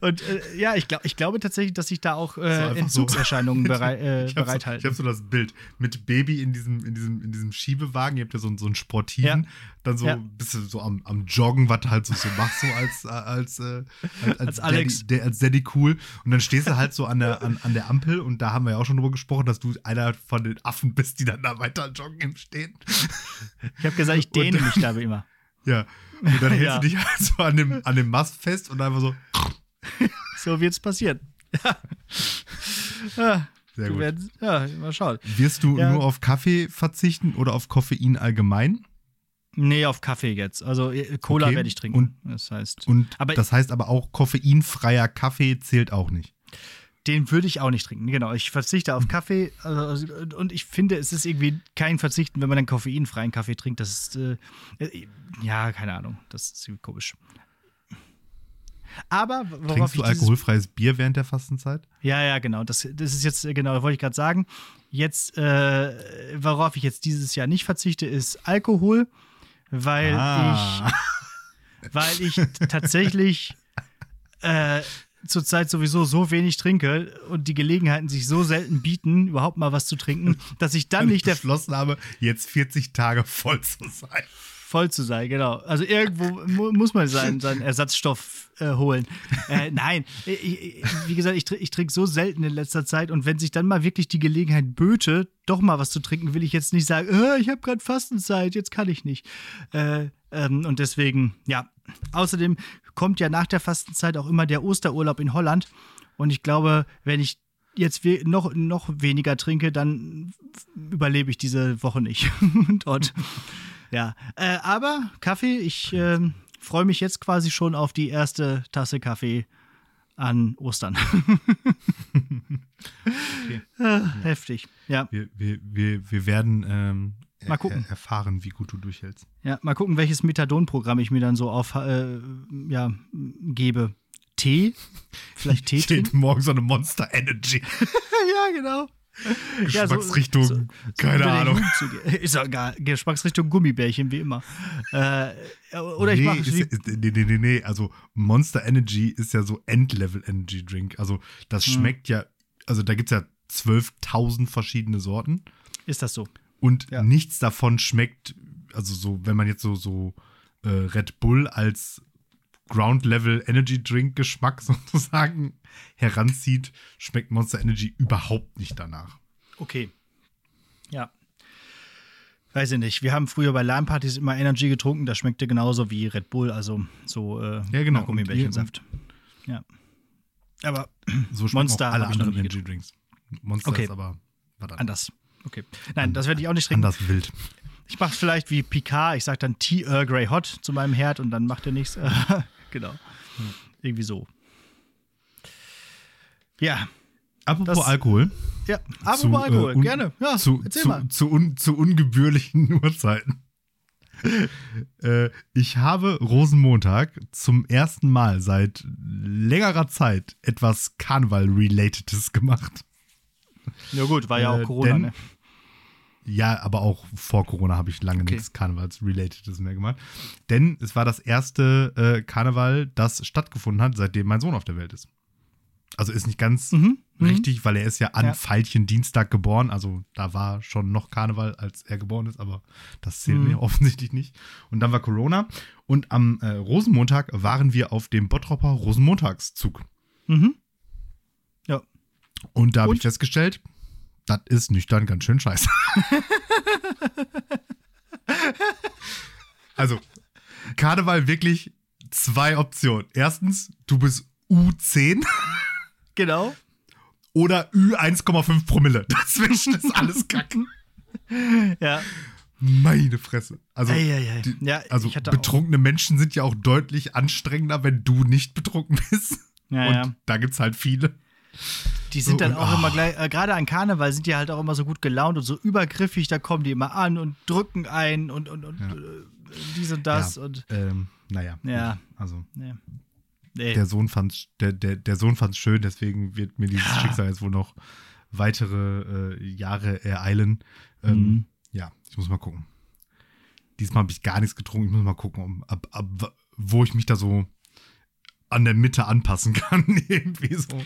Und äh, ja, ich, glaub, ich glaube tatsächlich, dass sich da auch äh, Entzugserscheinungen so. berei äh, ich bereithalten. So, ich habe so das Bild mit Baby in diesem, in diesem, in diesem Schiebewagen. Ihr habt ja so, so einen Sportiven. Ja. Dann so ja. bist du so am, am Joggen, was du halt so, so machst, so als, als, äh, als, als, Alex. Daddy, der, als Daddy cool. Und dann stehst du halt so an der, an, an der Ampel und da haben wir ja auch schon drüber gesprochen, dass du einer von den Affen bist, die dann da weiter joggen im Stehen. Ich habe gesagt, ich dehne und, mich da immer. Ja. Und dann hältst ja. du dich halt so an dem, an dem Mast fest und einfach so. so wird es passieren. ja. Sehr gut. Werden, ja, mal schauen. Wirst du ja. nur auf Kaffee verzichten oder auf Koffein allgemein? Nee, auf Kaffee jetzt. Also äh, Cola okay. werde ich trinken. Und, das heißt, und aber das heißt aber auch, koffeinfreier Kaffee zählt auch nicht. Den würde ich auch nicht trinken. Genau, ich verzichte auf Kaffee also, und ich finde, es ist irgendwie kein Verzichten, wenn man einen koffeinfreien Kaffee trinkt. Das ist, äh, äh ja, keine Ahnung, das ist irgendwie komisch. Aber Trinkst du alkoholfreies Bier während der Fastenzeit? Ja, ja, genau. Das, das ist jetzt, genau, das wollte ich gerade sagen. Jetzt, äh, worauf ich jetzt dieses Jahr nicht verzichte, ist Alkohol, weil ah. ich, weil ich tatsächlich äh, zurzeit sowieso so wenig trinke und die Gelegenheiten sich so selten bieten, überhaupt mal was zu trinken, dass ich dann nicht der beschlossen habe, jetzt 40 Tage voll zu sein voll zu sein, genau. Also irgendwo mu muss man seinen, seinen Ersatzstoff äh, holen. Äh, nein, ich, wie gesagt, ich, ich trinke so selten in letzter Zeit und wenn sich dann mal wirklich die Gelegenheit böte, doch mal was zu trinken, will ich jetzt nicht sagen, äh, ich habe gerade Fastenzeit, jetzt kann ich nicht. Äh, ähm, und deswegen, ja. Außerdem kommt ja nach der Fastenzeit auch immer der Osterurlaub in Holland und ich glaube, wenn ich jetzt noch, noch weniger trinke, dann überlebe ich diese Woche nicht dort. Ja, äh, aber Kaffee, ich äh, freue mich jetzt quasi schon auf die erste Tasse Kaffee an Ostern. okay. äh, heftig, ja. Wir, wir, wir, wir werden ähm, mal gucken. Er erfahren, wie gut du durchhältst. Ja, mal gucken, welches Methadon-Programm ich mir dann so auf äh, ja, gebe. Tee? Vielleicht Tee? Steht morgen so eine Monster Energy. ja, genau. Geschmacksrichtung, ja, so, so, keine Ahnung. Ist ja egal. Geschmacksrichtung Gummibärchen, wie immer. Äh, oder ich nee, mache. Ist, nee, nee, nee, nee. Also Monster Energy ist ja so Endlevel Energy Drink. Also das hm. schmeckt hm. ja, also da gibt es ja 12.000 verschiedene Sorten. Ist das so? Und ja. nichts davon schmeckt, also so, wenn man jetzt so, so äh, Red Bull als Ground Level Energy Drink Geschmack sozusagen heranzieht, schmeckt Monster Energy überhaupt nicht danach. Okay. Ja. Weiß ich nicht. Wir haben früher bei LAN-Partys immer Energy getrunken. Das schmeckte genauso wie Red Bull, also so äh, ja, genau. Gummibärchensaft. Ja. Aber so Monster alle anderen Energy Drinks. Monster okay. ist aber anders. Okay. Nein, das werde ich auch nicht trinken. Anders wild. Ich mache es vielleicht wie Picard. Ich sage dann Tea Earl Grey Hot zu meinem Herd und dann macht er nichts. genau. Hm. Irgendwie so. Ja. Apropos das, Alkohol. Ja, apropos zu, Alkohol, äh, un, gerne. Ja, zu, erzähl zu, mal. Zu, un, zu ungebührlichen Uhrzeiten. äh, ich habe Rosenmontag zum ersten Mal seit längerer Zeit etwas Karneval-Relatedes gemacht. Ja gut, war ja auch äh, Corona, denn, ne? Ja, aber auch vor Corona habe ich lange okay. nichts Karnevals-Relatedes mehr gemacht. Denn es war das erste äh, Karneval, das stattgefunden hat, seitdem mein Sohn auf der Welt ist. Also ist nicht ganz mhm. mhm. richtig, weil er ist ja an ja. Veilchen Dienstag geboren. Also da war schon noch Karneval, als er geboren ist, aber das zählt mhm. mir offensichtlich nicht. Und dann war Corona. Und am äh, Rosenmontag waren wir auf dem Bottropper Rosenmontagszug. Mhm. Und da habe ich festgestellt, das ist nüchtern ganz schön scheiße. also, Karneval wirklich zwei Optionen. Erstens, du bist U10. Genau. Oder Ü1,5 Promille. Dazwischen ist alles Kacken. ja. Meine Fresse. Also, ei, ei, ei. Die, ja, also betrunkene Menschen sind ja auch deutlich anstrengender, wenn du nicht betrunken bist. Ja, Und ja. da gibt es halt viele. Die sind dann auch oh. immer gleich, äh, gerade an Karneval sind die halt auch immer so gut gelaunt und so übergriffig, da kommen die immer an und drücken ein und, und, und ja. äh, dies und das ja, und. Ähm, naja. Ja. Also. Ja. Nee. Der Sohn fand's, der, der, der Sohn fand's schön, deswegen wird mir dieses. Schicksal jetzt wohl noch weitere äh, Jahre ereilen. Ähm, mhm. Ja, ich muss mal gucken. Diesmal habe ich gar nichts getrunken. Ich muss mal gucken, um, ab, ab, wo ich mich da so an der Mitte anpassen kann. Irgendwie so.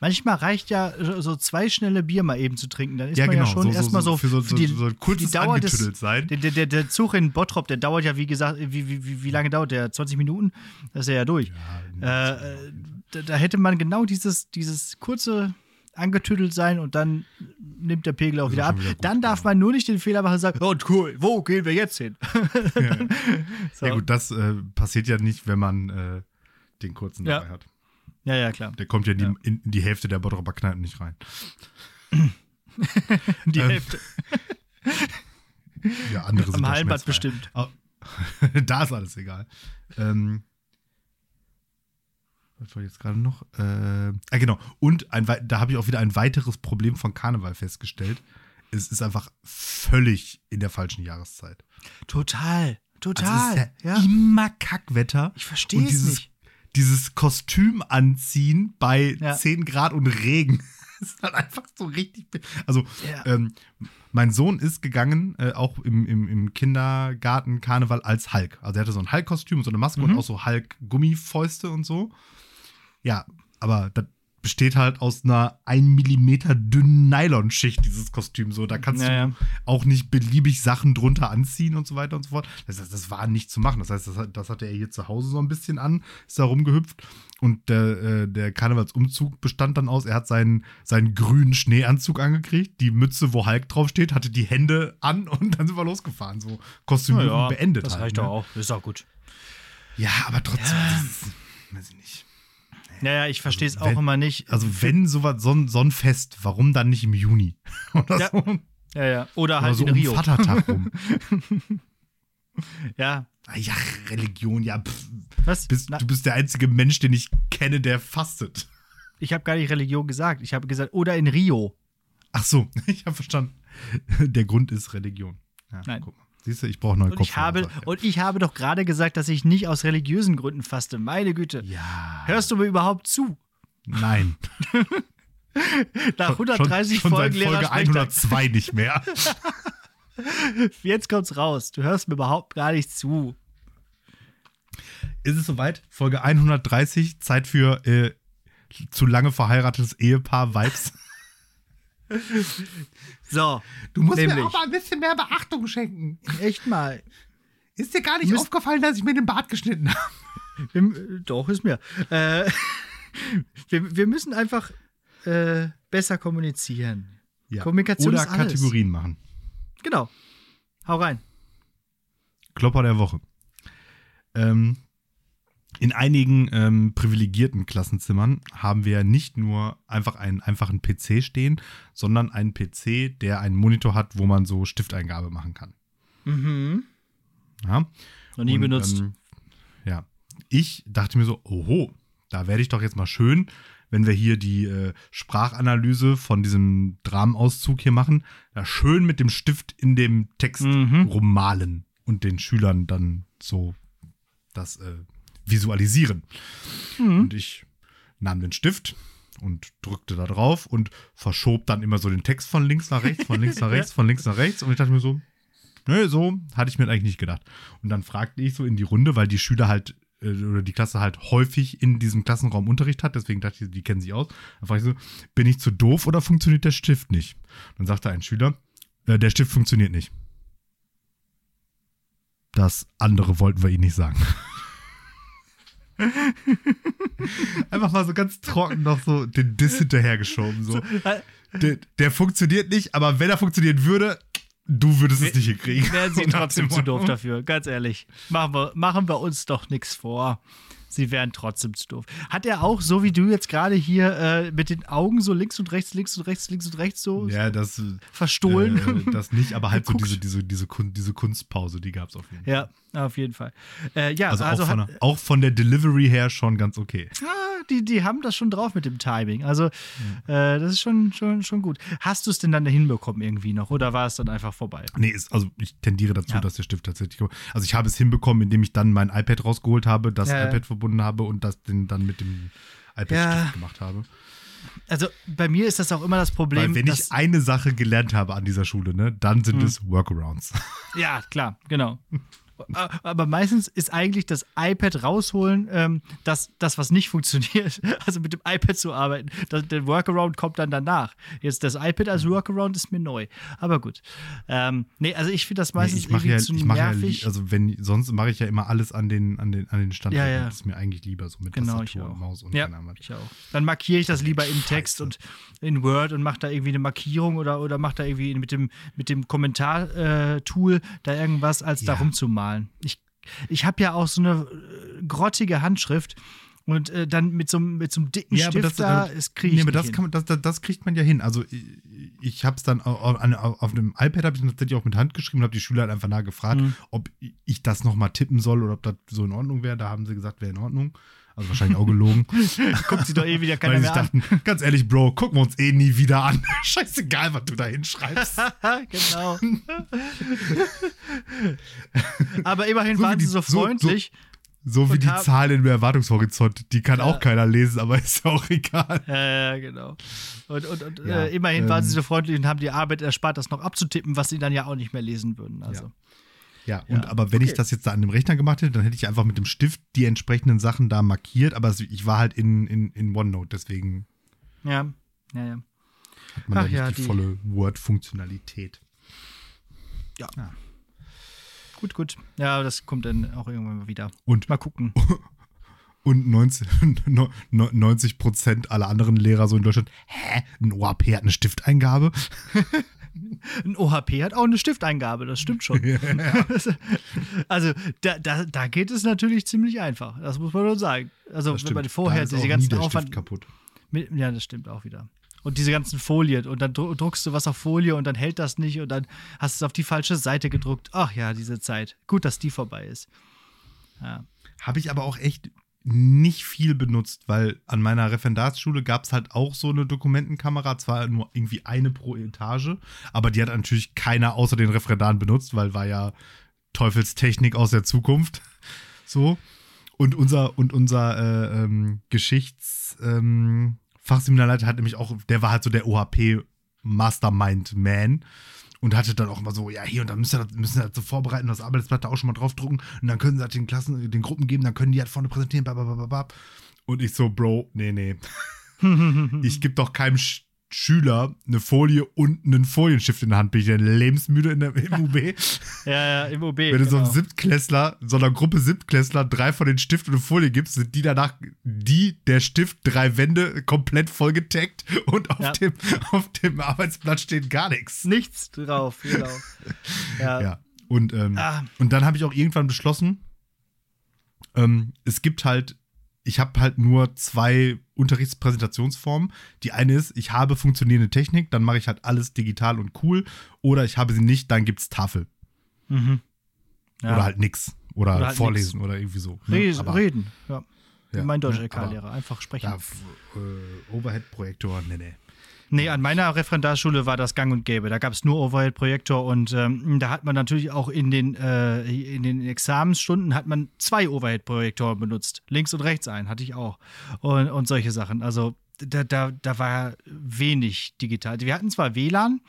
Manchmal reicht ja so zwei schnelle Bier mal eben zu trinken. Dann ist ja, man genau. ja schon so, erstmal so, für so, für die, so, so für die Dauer des, sein. Der, der, der Zug in Bottrop, der dauert ja, wie gesagt, wie, wie, wie lange dauert der? 20 Minuten? Das ist ja, ja durch. Ja, äh, da, da, hätte man genau dieses, dieses kurze angetüdelt sein und dann nimmt der Pegel auch wieder ab. Wieder gut, dann darf man nur nicht den Fehler machen und sagen, oh cool, wo gehen wir jetzt hin? ja. so. ja gut, das äh, passiert ja nicht, wenn man äh, den kurzen ja. dabei hat. Ja, ja, klar. Der kommt ja, ja. Die, in, die Hälfte der Bottroper Kneipen nicht rein. die ähm, Hälfte. ja, andere sind Am Hallenbad bestimmt. da ist alles egal. Ähm, was war jetzt gerade noch? Äh, ah, genau. Und ein, da habe ich auch wieder ein weiteres Problem von Karneval festgestellt. Es ist einfach völlig in der falschen Jahreszeit. Total, total. Also es ist ja, ja. immer Kackwetter. Ich verstehe es nicht dieses Kostüm anziehen bei Ja. 10 Grad und Regen. Das ist halt einfach so richtig. Also, Ja. ähm, mein Sohn ist gegangen, äh, auch im, im, im Kindergarten Karneval als Hulk. Also er hatte so ein Hulk-Kostüm und so eine Maske Mhm. und auch so Hulk-Gummifäuste und so. Ja, aber das besteht halt aus einer 1 Millimeter dünnen Nylonschicht, dieses Kostüm. So, da kannst Ja, du ja. auch nicht beliebig Sachen drunter anziehen und so weiter und so fort. Das heißt, das war nicht zu machen. Das heißt, das, das hatte er hier zu Hause so ein bisschen an, ist da rumgehüpft. Und der, äh, der Karnevalsumzug bestand dann aus, er hat seinen, seinen grünen Schneeanzug angekriegt, die Mütze, wo Hulk draufsteht, hatte die Hände an und dann sind wir losgefahren. So Kostümierung beendet. Das halt, reicht ne? doch auch. Ist auch gut. Ja, aber trotzdem, das ist, weiß ich nicht. Naja, ich verstehe es auch wenn- immer nicht. Also wenn sowas, so, so ein Fest, warum dann nicht im Juni? Oder Ja. so. ja, ja. Oder Oder halt so in um Rio. Vatertag rum. Ja. Ah Ja, Religion, ja. Pff, Was? bist, du bist der einzige Mensch, den ich kenne, der fastet. ich habe gar nicht Religion gesagt. Ich habe gesagt, oder in Rio. Ach so, ich habe verstanden. Der Grund ist Religion. Ja, Nein. Guck mal. Siehst du, ich brauche neue Und ich, habe, sagt er. und ich habe doch gerade gesagt, dass ich nicht aus religiösen Gründen faste. Meine Güte. Ja. Hörst du mir überhaupt zu? Nein. Nach 130 schon, schon Folgen seit Folge Lehrer 102 nicht mehr. Jetzt kommt's raus. Du hörst mir überhaupt gar nicht zu. ist es soweit? Folge 130, Zeit für äh, zu lange verheiratetes Ehepaar Vibes. So, Du musst Nämlich. mir auch mal ein bisschen mehr Beachtung schenken. echt mal. Ist dir gar nicht Müsst- aufgefallen, dass ich mir den Bart geschnitten habe? Doch, ist mir. Äh, wir, wir müssen einfach äh, besser kommunizieren. Kommunikation Oder. Kategorien machen. Genau. Hau rein. Klopper der Woche. Ähm, in einigen ähm, privilegierten Klassenzimmern haben wir nicht nur einfach einen einfachen PC stehen, sondern einen PC, der einen Monitor hat, wo man so Stifteingabe machen kann. Mhm. Ja? Noch nie Und, benutzt. Ähm, ja. Ich dachte mir so, oho, da werde ich doch jetzt mal schön, wenn wir hier die äh, Sprachanalyse von diesem Dramenauszug hier machen, da schön mit dem Stift in dem Text Mhm. rummalen und den Schülern dann so das äh, visualisieren. Mhm. Und ich nahm den Stift und drückte da drauf und verschob dann immer so den Text von links nach rechts, von links nach rechts, von links nach rechts. Und ich dachte mir so, nö, so hatte ich mir eigentlich nicht gedacht. Und dann fragte ich so in die Runde, weil die Schüler halt äh, oder die Klasse halt häufig in diesem Klassenraum Unterricht hat, deswegen dachte ich, die kennen sich aus. Dann fragte ich so, bin ich zu doof oder funktioniert der Stift nicht? Dann sagte ein Schüler, äh, der Stift funktioniert nicht. Das andere wollten wir ihnen nicht sagen. Einfach mal so ganz trocken noch so den Diss hinterhergeschoben. So. Der, der funktioniert nicht, aber wenn er funktionieren würde, du würdest es nicht hinkriegen. Wären sie trotzdem dem zu doof dafür, ganz ehrlich. Machen wir, machen wir uns doch nichts vor. Sie wären trotzdem zu doof. Hat er auch, so wie du jetzt gerade hier äh, mit den Augen so links und rechts, links und rechts, links und rechts so Ja, das, verstohlen? äh, das nicht, aber halt so diese, diese, diese, Kun diese Kunstpause, die gab es auf jeden Fall. ja, auf jeden Fall. Äh, ja, Also, also, auch, von, hat, der- auch von der Delivery her schon ganz okay. ja, die, die haben das schon drauf mit dem Timing. Also, äh, das ist schon, schon, schon gut. Hast du es denn dann hinbekommen irgendwie noch oder war es dann einfach vorbei? Nee, ist, also ich tendiere dazu, Ja. dass der Stift tatsächlich. Also ich habe es hinbekommen, indem ich dann mein iPad rausgeholt habe, das Ja, ja. iPad verbunden habe und das den dann mit dem iPad-Stift Ja. gemacht habe. Also, bei mir ist das auch immer das Problem. Weil wenn ich eine Sache gelernt habe an dieser Schule, ne, dann sind Mhm. es Workarounds. Ja, klar, genau. Aber meistens ist eigentlich das iPad rausholen, ähm, das, das, was nicht funktioniert. Also mit dem iPad zu arbeiten. Das, der Workaround kommt dann danach. Jetzt das iPad als Workaround ist mir neu. Aber gut. Ähm, nee, also ich finde das Nee, meistens ich mache irgendwie ja, zu ich ja, nervig. li- also wenn, sonst mache ich ja immer alles an den, an den, an den Standorten. Ja, ja. Das ist mir eigentlich lieber so mit Genau, Tastatur und Maus und ja, ich auch. Dann markiere ich das lieber im Text und in Word und mache da irgendwie eine Markierung oder, oder mache da irgendwie mit dem, mit dem Kommentar-Tool da irgendwas, als da Ja. Rumzumalen. Ich, ich habe ja auch so eine äh, grottige Handschrift und äh, dann mit so, einem- mit so einem dicken Ja, Stift das, da, äh, das kriege ich nee, aber das, man, das, das, das kriegt man ja hin. Also ich, ich habe es dann auf, auf, auf dem iPad habe ich tatsächlich auch mit Hand geschrieben und habe die Schüler halt einfach nachgefragt, Mhm. ob ich das nochmal tippen soll oder ob das so in Ordnung wäre. Da haben sie gesagt, wäre in Ordnung. Also wahrscheinlich auch gelogen. Guckt sie doch eh wieder keiner weil sie mehr sich an. dachten, ganz ehrlich, Bro, gucken wir uns eh nie wieder an. Scheißegal, was du da hinschreibst. genau. Aber immerhin So waren die- sie so so- freundlich So wie die Zahlen im Erwartungshorizont. Die kann ja. auch keiner lesen, aber ist ja auch egal. Ja, ja genau. Und, und, und ja, äh, immerhin ähm, waren sie so freundlich und haben die Arbeit erspart, das noch abzutippen, was sie dann ja auch nicht mehr lesen würden. Also. Ja, und aber wenn okay. ich das jetzt da an dem Rechner gemacht hätte, dann hätte ich einfach mit dem Stift die entsprechenden Sachen da markiert, aber ich war halt in, in, in OneNote, deswegen. Ja, ja, ja. Hat man Ach, da nicht ja, die, die volle Word-Funktionalität. Ja. ja. Gut, gut. Ja, das kommt dann auch irgendwann mal wieder. Und mal gucken. Und 90, Prozent aller anderen Lehrer so in Deutschland, hä, ein OHP hat eine Stifteingabe? ein OHP hat auch eine Stifteingabe, das stimmt schon. also da, da, da geht es natürlich ziemlich einfach, das muss man nur sagen. Also wenn man vorher diese ganzen Aufwand kaputt. Mit, ja, das stimmt auch wieder. Und diese ganzen Folien und dann druckst du was auf Folie und dann hält das nicht und dann hast du es auf die falsche Seite gedruckt. Ach ja, diese Zeit. Gut, dass die vorbei ist. Ja. Habe ich aber auch echt nicht viel benutzt, weil an meiner Referendarsschule gab es halt auch so eine Dokumentenkamera, zwar nur irgendwie eine pro Etage, aber die hat natürlich keiner außer den Referendaren benutzt, weil war ja Teufelstechnik aus der Zukunft. So. Und unser, und unser äh, ähm, Geschichts, ähm, hat nämlich auch, der war halt so der OHP Mastermind Man und hatte dann auch immer so, ja, hier und da müssen wir das, müssen das so vorbereiten, das Arbeitsblatt da auch schon mal draufdrucken und dann können sie halt den Klassen, den Gruppen geben, dann können die halt vorne präsentieren, blablabla. Und ich so, Bro, nee, nee. ich gebe doch keinem Schüler eine Folie und einen Folienstift in der Hand. Bin ich denn lebensmüde in der, im UB? ja, ja, im UB. Wenn du genau. so einem. Siebtklässler, so einer Gruppe Siebtklässler drei von den Stift und eine Folie gibst, sind die danach, die, der Stift, drei Wände komplett vollgetaggt und auf, ja. dem, auf dem Arbeitsblatt steht gar nichts. Nichts drauf, genau. ja. ja. Und, ähm, ah. und dann habe ich auch irgendwann beschlossen, ähm, es gibt halt ich habe halt nur zwei Unterrichtspräsentationsformen. Die eine ist, ich habe funktionierende Technik, dann mache ich halt alles digital und cool. Oder ich habe sie nicht, dann gibt es Tafel. Mhm. Ja. Oder halt nix. Oder, oder halt vorlesen nix. oder irgendwie so. Ne? Reden, Aber, reden, ja. ja. Mein deutscher LK-Lehrer, einfach sprechen. Ja, äh, Overhead-Projektor, nee, nee. Nee, an meiner Referendarschule war das gang und gäbe. Da gab es nur Overhead-Projektor und ähm, da hat man natürlich auch in den, äh, in den Examensstunden hat man zwei Overhead-Projektoren benutzt. Links und rechts einen, hatte ich auch. Und, und solche Sachen. Also da, da, da war wenig digital. Wir hatten zwar WLAN,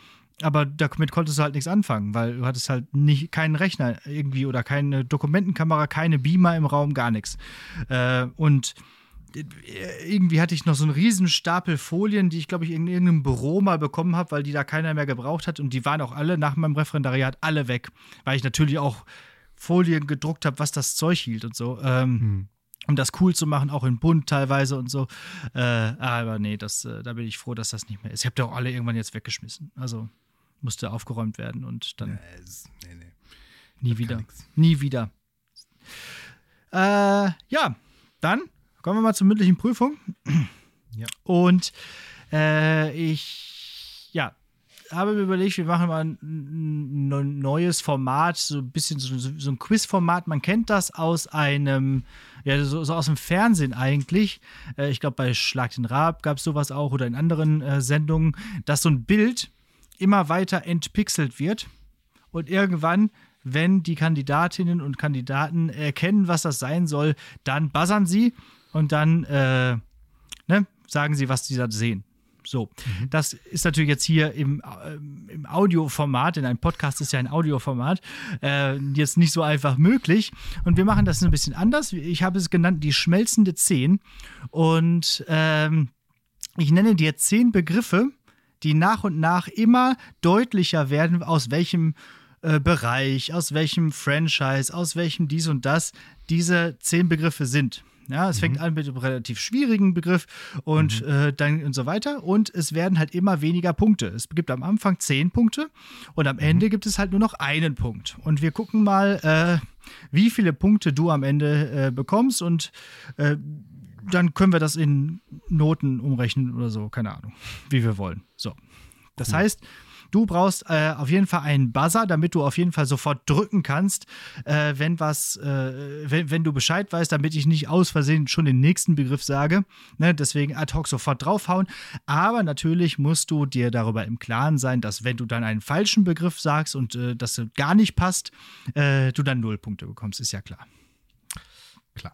aber damit konntest du halt nichts anfangen, weil du hattest halt nicht keinen Rechner irgendwie oder keine Dokumentenkamera, keine Beamer im Raum, gar nichts. Äh, und irgendwie hatte ich noch so einen riesen Stapel Folien, die ich, glaube ich, in irgendeinem Büro mal bekommen habe, weil die da keiner mehr gebraucht hat. Und die waren auch alle nach meinem Referendariat alle weg, weil ich natürlich auch Folien gedruckt habe, was das Zeug hielt und so. Ähm, hm. Um das cool zu machen, auch in bunt teilweise und so. Äh, aber nee, das, äh, da bin ich froh, dass das nicht mehr ist. Ich habe die auch alle irgendwann jetzt weggeschmissen. Also musste aufgeräumt werden und dann. Ja, nee, nee. Nie wieder. Nie wieder. Äh, ja, dann Kommen wir mal zur mündlichen Prüfung. Ja. Und äh, ich, ja, habe mir überlegt, wir machen mal ein, ein neues Format, so ein bisschen so, so ein Quizformat. Man kennt das aus einem, ja, so, so aus dem Fernsehen eigentlich. Äh, ich glaube, bei Schlag den Rab gab es sowas auch oder in anderen äh, Sendungen, dass so ein Bild immer weiter entpixelt wird und irgendwann wenn die Kandidatinnen und Kandidaten erkennen, was das sein soll, dann buzzern sie und dann äh, ne, sagen sie, was sie da sehen. So, mhm. das ist natürlich jetzt hier im, äh, im Audioformat, in einem Podcast ist ja ein Audioformat, äh, jetzt nicht so einfach möglich. Und wir machen das ein bisschen anders. Ich habe es genannt, die schmelzende Zehn. Und ähm, ich nenne dir zehn Begriffe, die nach und nach immer deutlicher werden, aus welchem äh, Bereich, aus welchem Franchise, aus welchem dies und das diese zehn Begriffe sind. Ja, es mhm. fängt an mit einem relativ schwierigen Begriff und mhm. äh, dann und so weiter. Und es werden halt immer weniger Punkte. Es gibt am Anfang zehn Punkte und am mhm. Ende gibt es halt nur noch einen Punkt. Und wir gucken mal, äh, wie viele Punkte du am Ende äh, bekommst und äh, dann können wir das in Noten umrechnen oder so, keine Ahnung, wie wir wollen. So. Das cool. heißt, Du brauchst äh, auf jeden Fall einen Buzzer, damit du auf jeden Fall sofort drücken kannst, äh, wenn was, äh, wenn, wenn du Bescheid weißt, damit ich nicht aus Versehen schon den nächsten Begriff sage. Ne? Deswegen ad hoc sofort draufhauen. Aber natürlich musst du dir darüber im Klaren sein, dass wenn du dann einen falschen Begriff sagst und äh, das gar nicht passt, äh, du dann null Punkte bekommst, ist ja klar. Klar.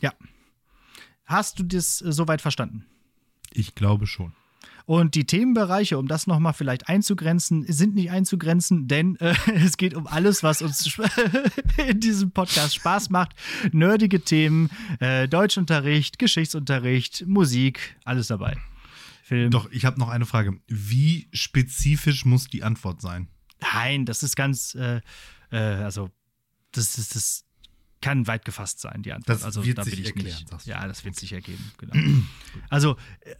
Ja. Hast du das äh, soweit verstanden? Ich glaube schon. Und die Themenbereiche, um das nochmal vielleicht einzugrenzen, sind nicht einzugrenzen, denn äh, es geht um alles, was uns in diesem Podcast Spaß macht. Nerdige Themen, äh, Deutschunterricht, Geschichtsunterricht, Musik, alles dabei. Film. Doch, ich habe noch eine Frage. Wie spezifisch muss die Antwort sein? Nein, das ist ganz, äh, äh also, das ist das kann weit gefasst sein, die Antwort. Das also wird da sich bin ich erklären, nicht. Ja, das wird sich ergeben, genau. also, äh,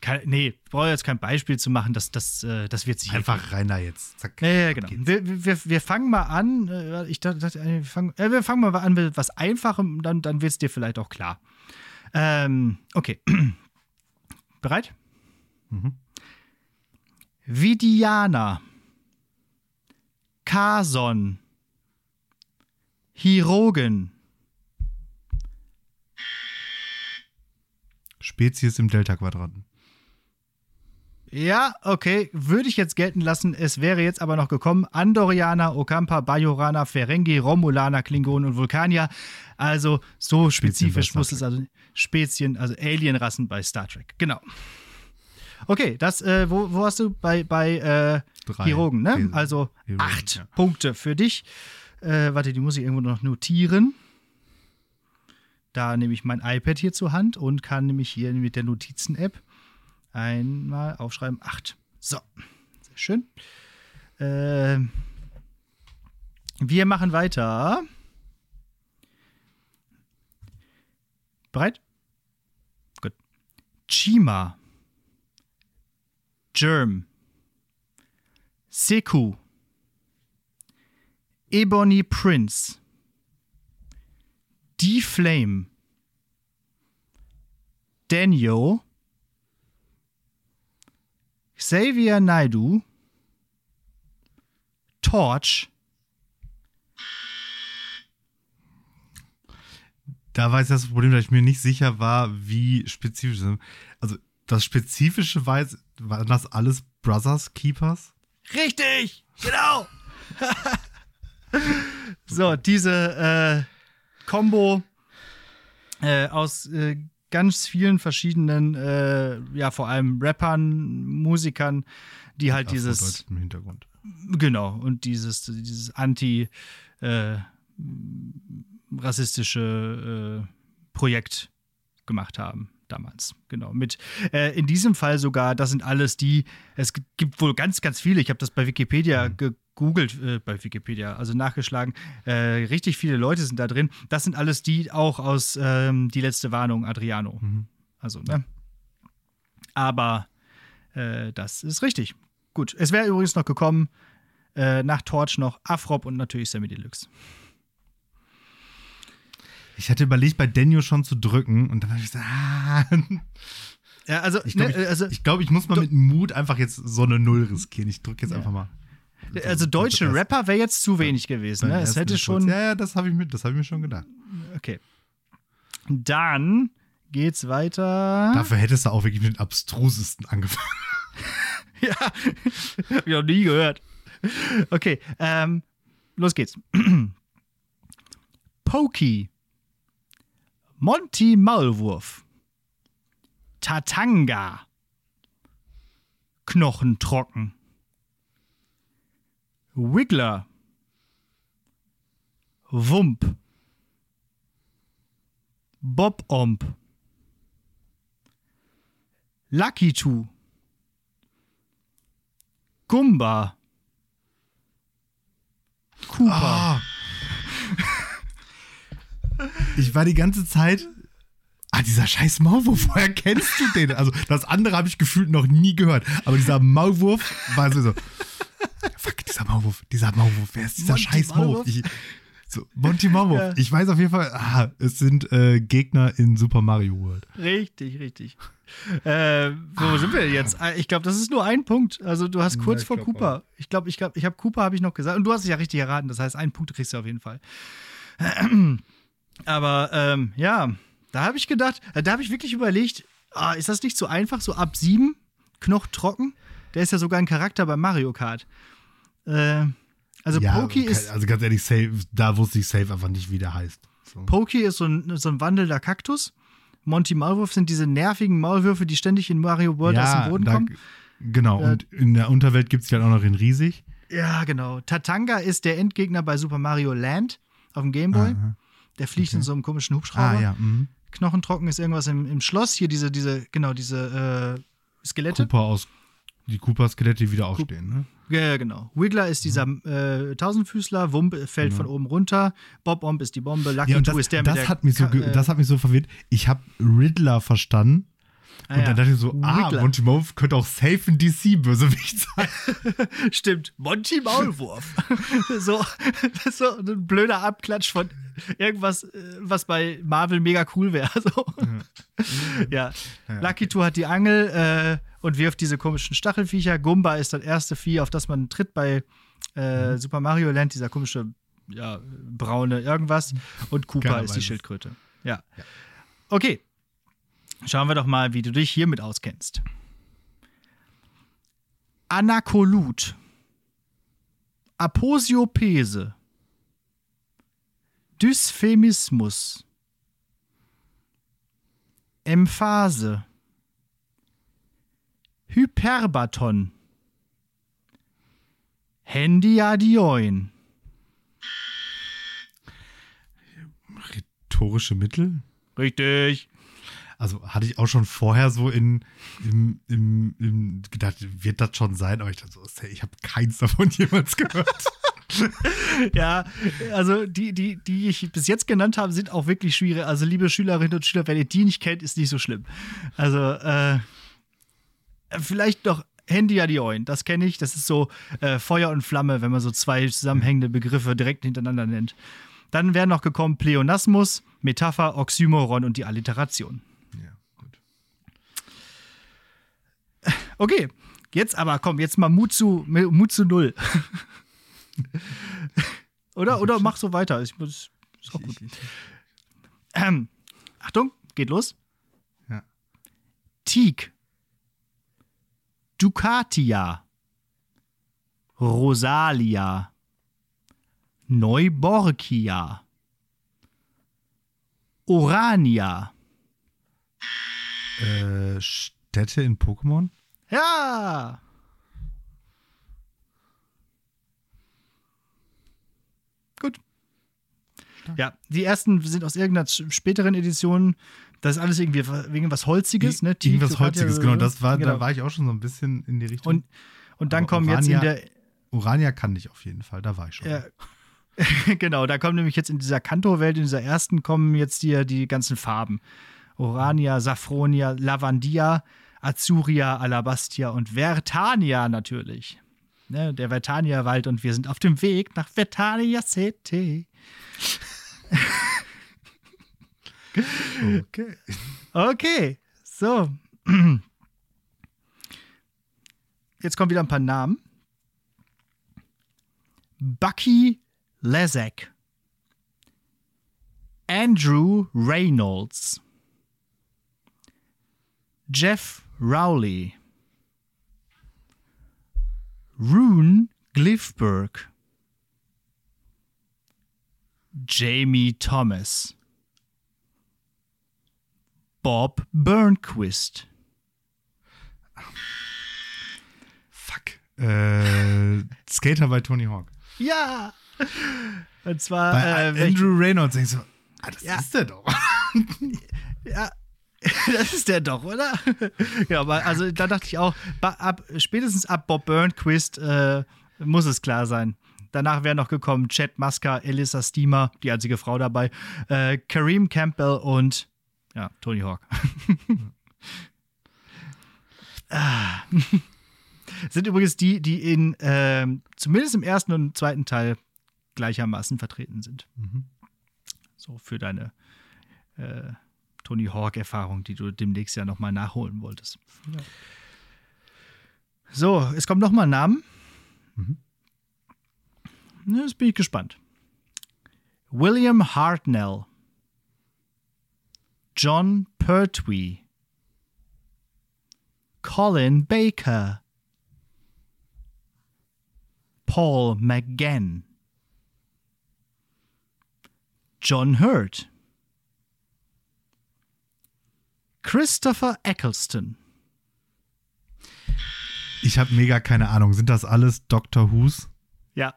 kann, nee, brauche jetzt kein Beispiel zu machen, das, das, äh, das wird sich Einfach ergeben. rein da jetzt. Zack. Ja, ja genau. Wir, wir, wir fangen mal an, äh, ich dachte, äh, wir fangen, äh, wir fangen mal an mit was Einfachem, dann, dann wird es dir vielleicht auch klar. Ähm, okay. Bereit? Mhm. Vidiana. Kason. Hirogen. Spezies im Delta-Quadranten. Ja, okay, würde ich jetzt gelten lassen. Es wäre jetzt aber noch gekommen: Andorianer, Okampa, Bajoraner, Ferengi, Romulaner, Klingonen und Vulkanier. Also so spezifisch muss es also Spezien, also Alienrassen bei Star Trek. Genau. Okay, das, äh, wo, wo hast du bei, bei äh, Hirogen, ne? Also acht ja. Punkte für dich. Äh, warte, die muss ich irgendwo noch notieren. Da nehme ich mein iPad hier zur Hand und kann nämlich hier mit der Notizen-App einmal aufschreiben. Acht. So, sehr schön. Äh, wir machen weiter. Bereit? Gut. Chima. Germ. Seku. Ebony Prince, D-Flame, Daniel, Xavier Naidu, Torch. Da war jetzt das Problem, dass ich mir nicht sicher war, wie spezifisch. Also, das Spezifische war, jetzt, waren das alles Brothers Keepers? Richtig! Genau! so, diese äh, Combo äh, aus äh, ganz vielen verschiedenen, äh, ja, vor allem Rappern, Musikern, die halt dieses. Im Hintergrund. Genau, und dieses, dieses anti- äh, rassistische äh, Projekt gemacht haben damals. Genau. Mit äh, in diesem Fall sogar, das sind alles die, es gibt wohl ganz, ganz viele, ich habe das bei Wikipedia mhm. Gegoogelt, äh, bei Wikipedia, also nachgeschlagen, äh, richtig viele Leute sind da drin. Das sind alles die auch aus ähm, Die letzte Warnung, Adriano. Mhm. Also, ne? Aber äh, das ist richtig. Gut. Es wäre übrigens noch gekommen, äh, nach Torch noch Afrop und natürlich Sammy Deluxe. Ich hatte überlegt, bei Daniel schon zu drücken und dann habe ich gesagt, ah. Ja, also ich glaube, ne, ich, also, ich, glaub, ich muss mal mit Mut einfach jetzt so eine Null riskieren. Ich drücke jetzt ja. einfach mal. So, also deutsche Rapper wäre jetzt zu wenig gewesen. Ne? Es hätte schon. Ja, ja, das habe ich, mir, hab ich mir schon gedacht. Okay. Dann geht's weiter. Dafür hättest du auch wirklich mit den abstrusesten angefangen. ja, hab ich noch nie gehört. Okay, ähm, los geht's. Pokey. Monty Maulwurf, Tatanga, Knochentrocken, Wiggler, Wump, Bob-Omp, Lucky Two, Gumba, Cooper. Oh. Ich war die ganze Zeit. Ah, dieser scheiß Maulwurf, woher kennst du den? Also, das andere habe ich gefühlt noch nie gehört. Aber dieser Maulwurf war so fuck, dieser Maulwurf, dieser Maulwurf, wer ist dieser Monty scheiß Maulwurf? Ich, so, Monty Maulwurf. Ja. Ich weiß auf jeden Fall, ah, es sind äh, Gegner in Super Mario World. Richtig, richtig. Äh, wo ah. sind wir jetzt? Ah, ich glaube, das ist nur ein Punkt. Also du hast kurz ja, vor Cooper. Auch. Ich glaube, ich glaube, ich habe Cooper habe ich noch gesagt und du hast es ja richtig erraten. Das heißt, einen Punkt kriegst du auf jeden Fall. Aber ähm, ja, da habe ich gedacht, äh, da habe ich wirklich überlegt, ah, ist das nicht so einfach, so ab sieben, Knoch trocken? Der ist ja sogar ein Charakter bei Mario Kart. Äh, also ja, Poki ist. Also ganz ehrlich, safe, da wusste ich safe einfach nicht, wie der heißt. So. Pokey ist so ein, so ein wandelnder Kaktus. Monty Maulwurf sind diese nervigen Maulwürfe, die ständig in Mario World aus dem Boden da, kommen. Genau, Ja. und in der Unterwelt gibt es ja auch noch in riesig. Ja, genau. Tatanga ist der Endgegner bei Super Mario Land auf dem Gameboy. Aha. Der fliegt in so einem komischen Hubschrauber. Ah, ja. Mhm. Knochentrocken ist irgendwas im, im Schloss. Hier diese, diese, genau, diese äh, Skelette. Cooper aus. Die Cooper-Skelette, die wieder aufstehen, ne? Ja, genau. Wiggler ist dieser Mhm. äh, Tausendfüßler, Wump fällt von oben runter, Bob Omb ist die Bombe, Lucky Ja, und Two das, ist der das, mit der hat mich so, äh, das hat mich so verwirrt. Ich habe Riddler verstanden. ah, und ja. dann dachte ich so, ah, Wiggler. Monty Maulwurf könnte auch safe ein DC-Bösewicht sein. Stimmt, Monty Maulwurf. so, das ist so ein blöder Abklatsch von irgendwas, äh, was bei Marvel mega cool wäre. So. Ja. Lucky Two hat die Angel äh, und wirft diese komischen Stachelviecher. Gumba ist das erste Vieh, auf das man tritt bei äh, Super Mario Land, dieser komische, ja, braune irgendwas. Und Koopa ist die. Schildkröte. Ja. Okay. Schauen wir doch mal, wie du dich hiermit auskennst. Anakolut. Aposiopese. Dysphemismus. Emphase. Hyperbaton. Hendiadioin. Rhetorische Mittel? Richtig. Also hatte ich auch schon vorher so in, im, im, im gedacht, wird das schon sein? Aber ich dachte so, ich habe keins davon jemals gehört. Ja, also die, die, die ich bis jetzt genannt habe, sind auch wirklich schwierig. Also, liebe Schülerinnen und Schüler, wenn ihr die nicht kennt, ist nicht so schlimm. Also, äh, vielleicht noch Handy Adioin, das kenne ich. Das ist so äh, Feuer und Flamme, wenn man so zwei zusammenhängende Begriffe direkt hintereinander nennt. Dann wären noch gekommen Pleonasmus, Metapher, Oxymoron und die Alliteration. ja, gut. Okay, jetzt aber komm, jetzt mal Mut zu, Mut zu null. oder, oder mach so weiter. Ich, ist auch gut. Ähm, Achtung, geht los. ja. Teak. Ducatia. Rosalia. Neuborgia. Orania. Äh, Städte in Pokémon? Ja. Gut. Ja, die ersten sind aus irgendeiner späteren Edition. Das ist alles irgendwie wegen was Holziges, ne? Irgendwas Ducatia, Holziges, genau. Das war, genau. Da war ich auch schon so ein bisschen in die Richtung. Und, und dann Aber kommen jetzt in der, Urania kannte ich auf jeden Fall, da war ich schon. Ja, genau, da kommen nämlich jetzt in dieser Kanto-Welt, in dieser ersten, kommen jetzt hier die ganzen Farben. Orania, Saffronia, Lavandia, Azuria, Alabastia und Vertania natürlich. Ne, der Vertania-Wald und wir sind auf dem Weg nach Vertania City. Okay. Okay, so. Jetzt kommen wieder ein paar Namen. Bucky Lezak. Andrew Reynolds. Jeff Rowley. Rune Glifberg. Jamie Thomas. Bob Burnquist. Fuck. Äh, Skater bei Tony Hawk. Ja! Und zwar Bei äh, Andrew Reynolds denkst du, ah, das Ja. ist der doch. Ja, das ist der doch, oder? ja, aber also da dachte ich auch, ab, spätestens ab Bob Burnquist äh, muss es klar sein. Danach wäre noch gekommen Chad Muska, Elissa Steamer, die einzige Frau dabei, äh, Kareem Campbell und ja, Tony Hawk. ah. Sind übrigens die, die in ähm, zumindest im ersten und zweiten Teil gleichermaßen vertreten sind. So für deine äh, Tony Hawk-Erfahrung, die du demnächst ja nochmal nachholen wolltest. So, es kommt nochmal ein Namen. Na, Jetzt bin ich gespannt. William Hartnell. John Pertwee. Colin Baker. Paul McGann. John Hurt. Christopher Eccleston. Ich habe mega keine Ahnung. Sind das alles Dr. Who's? Ja.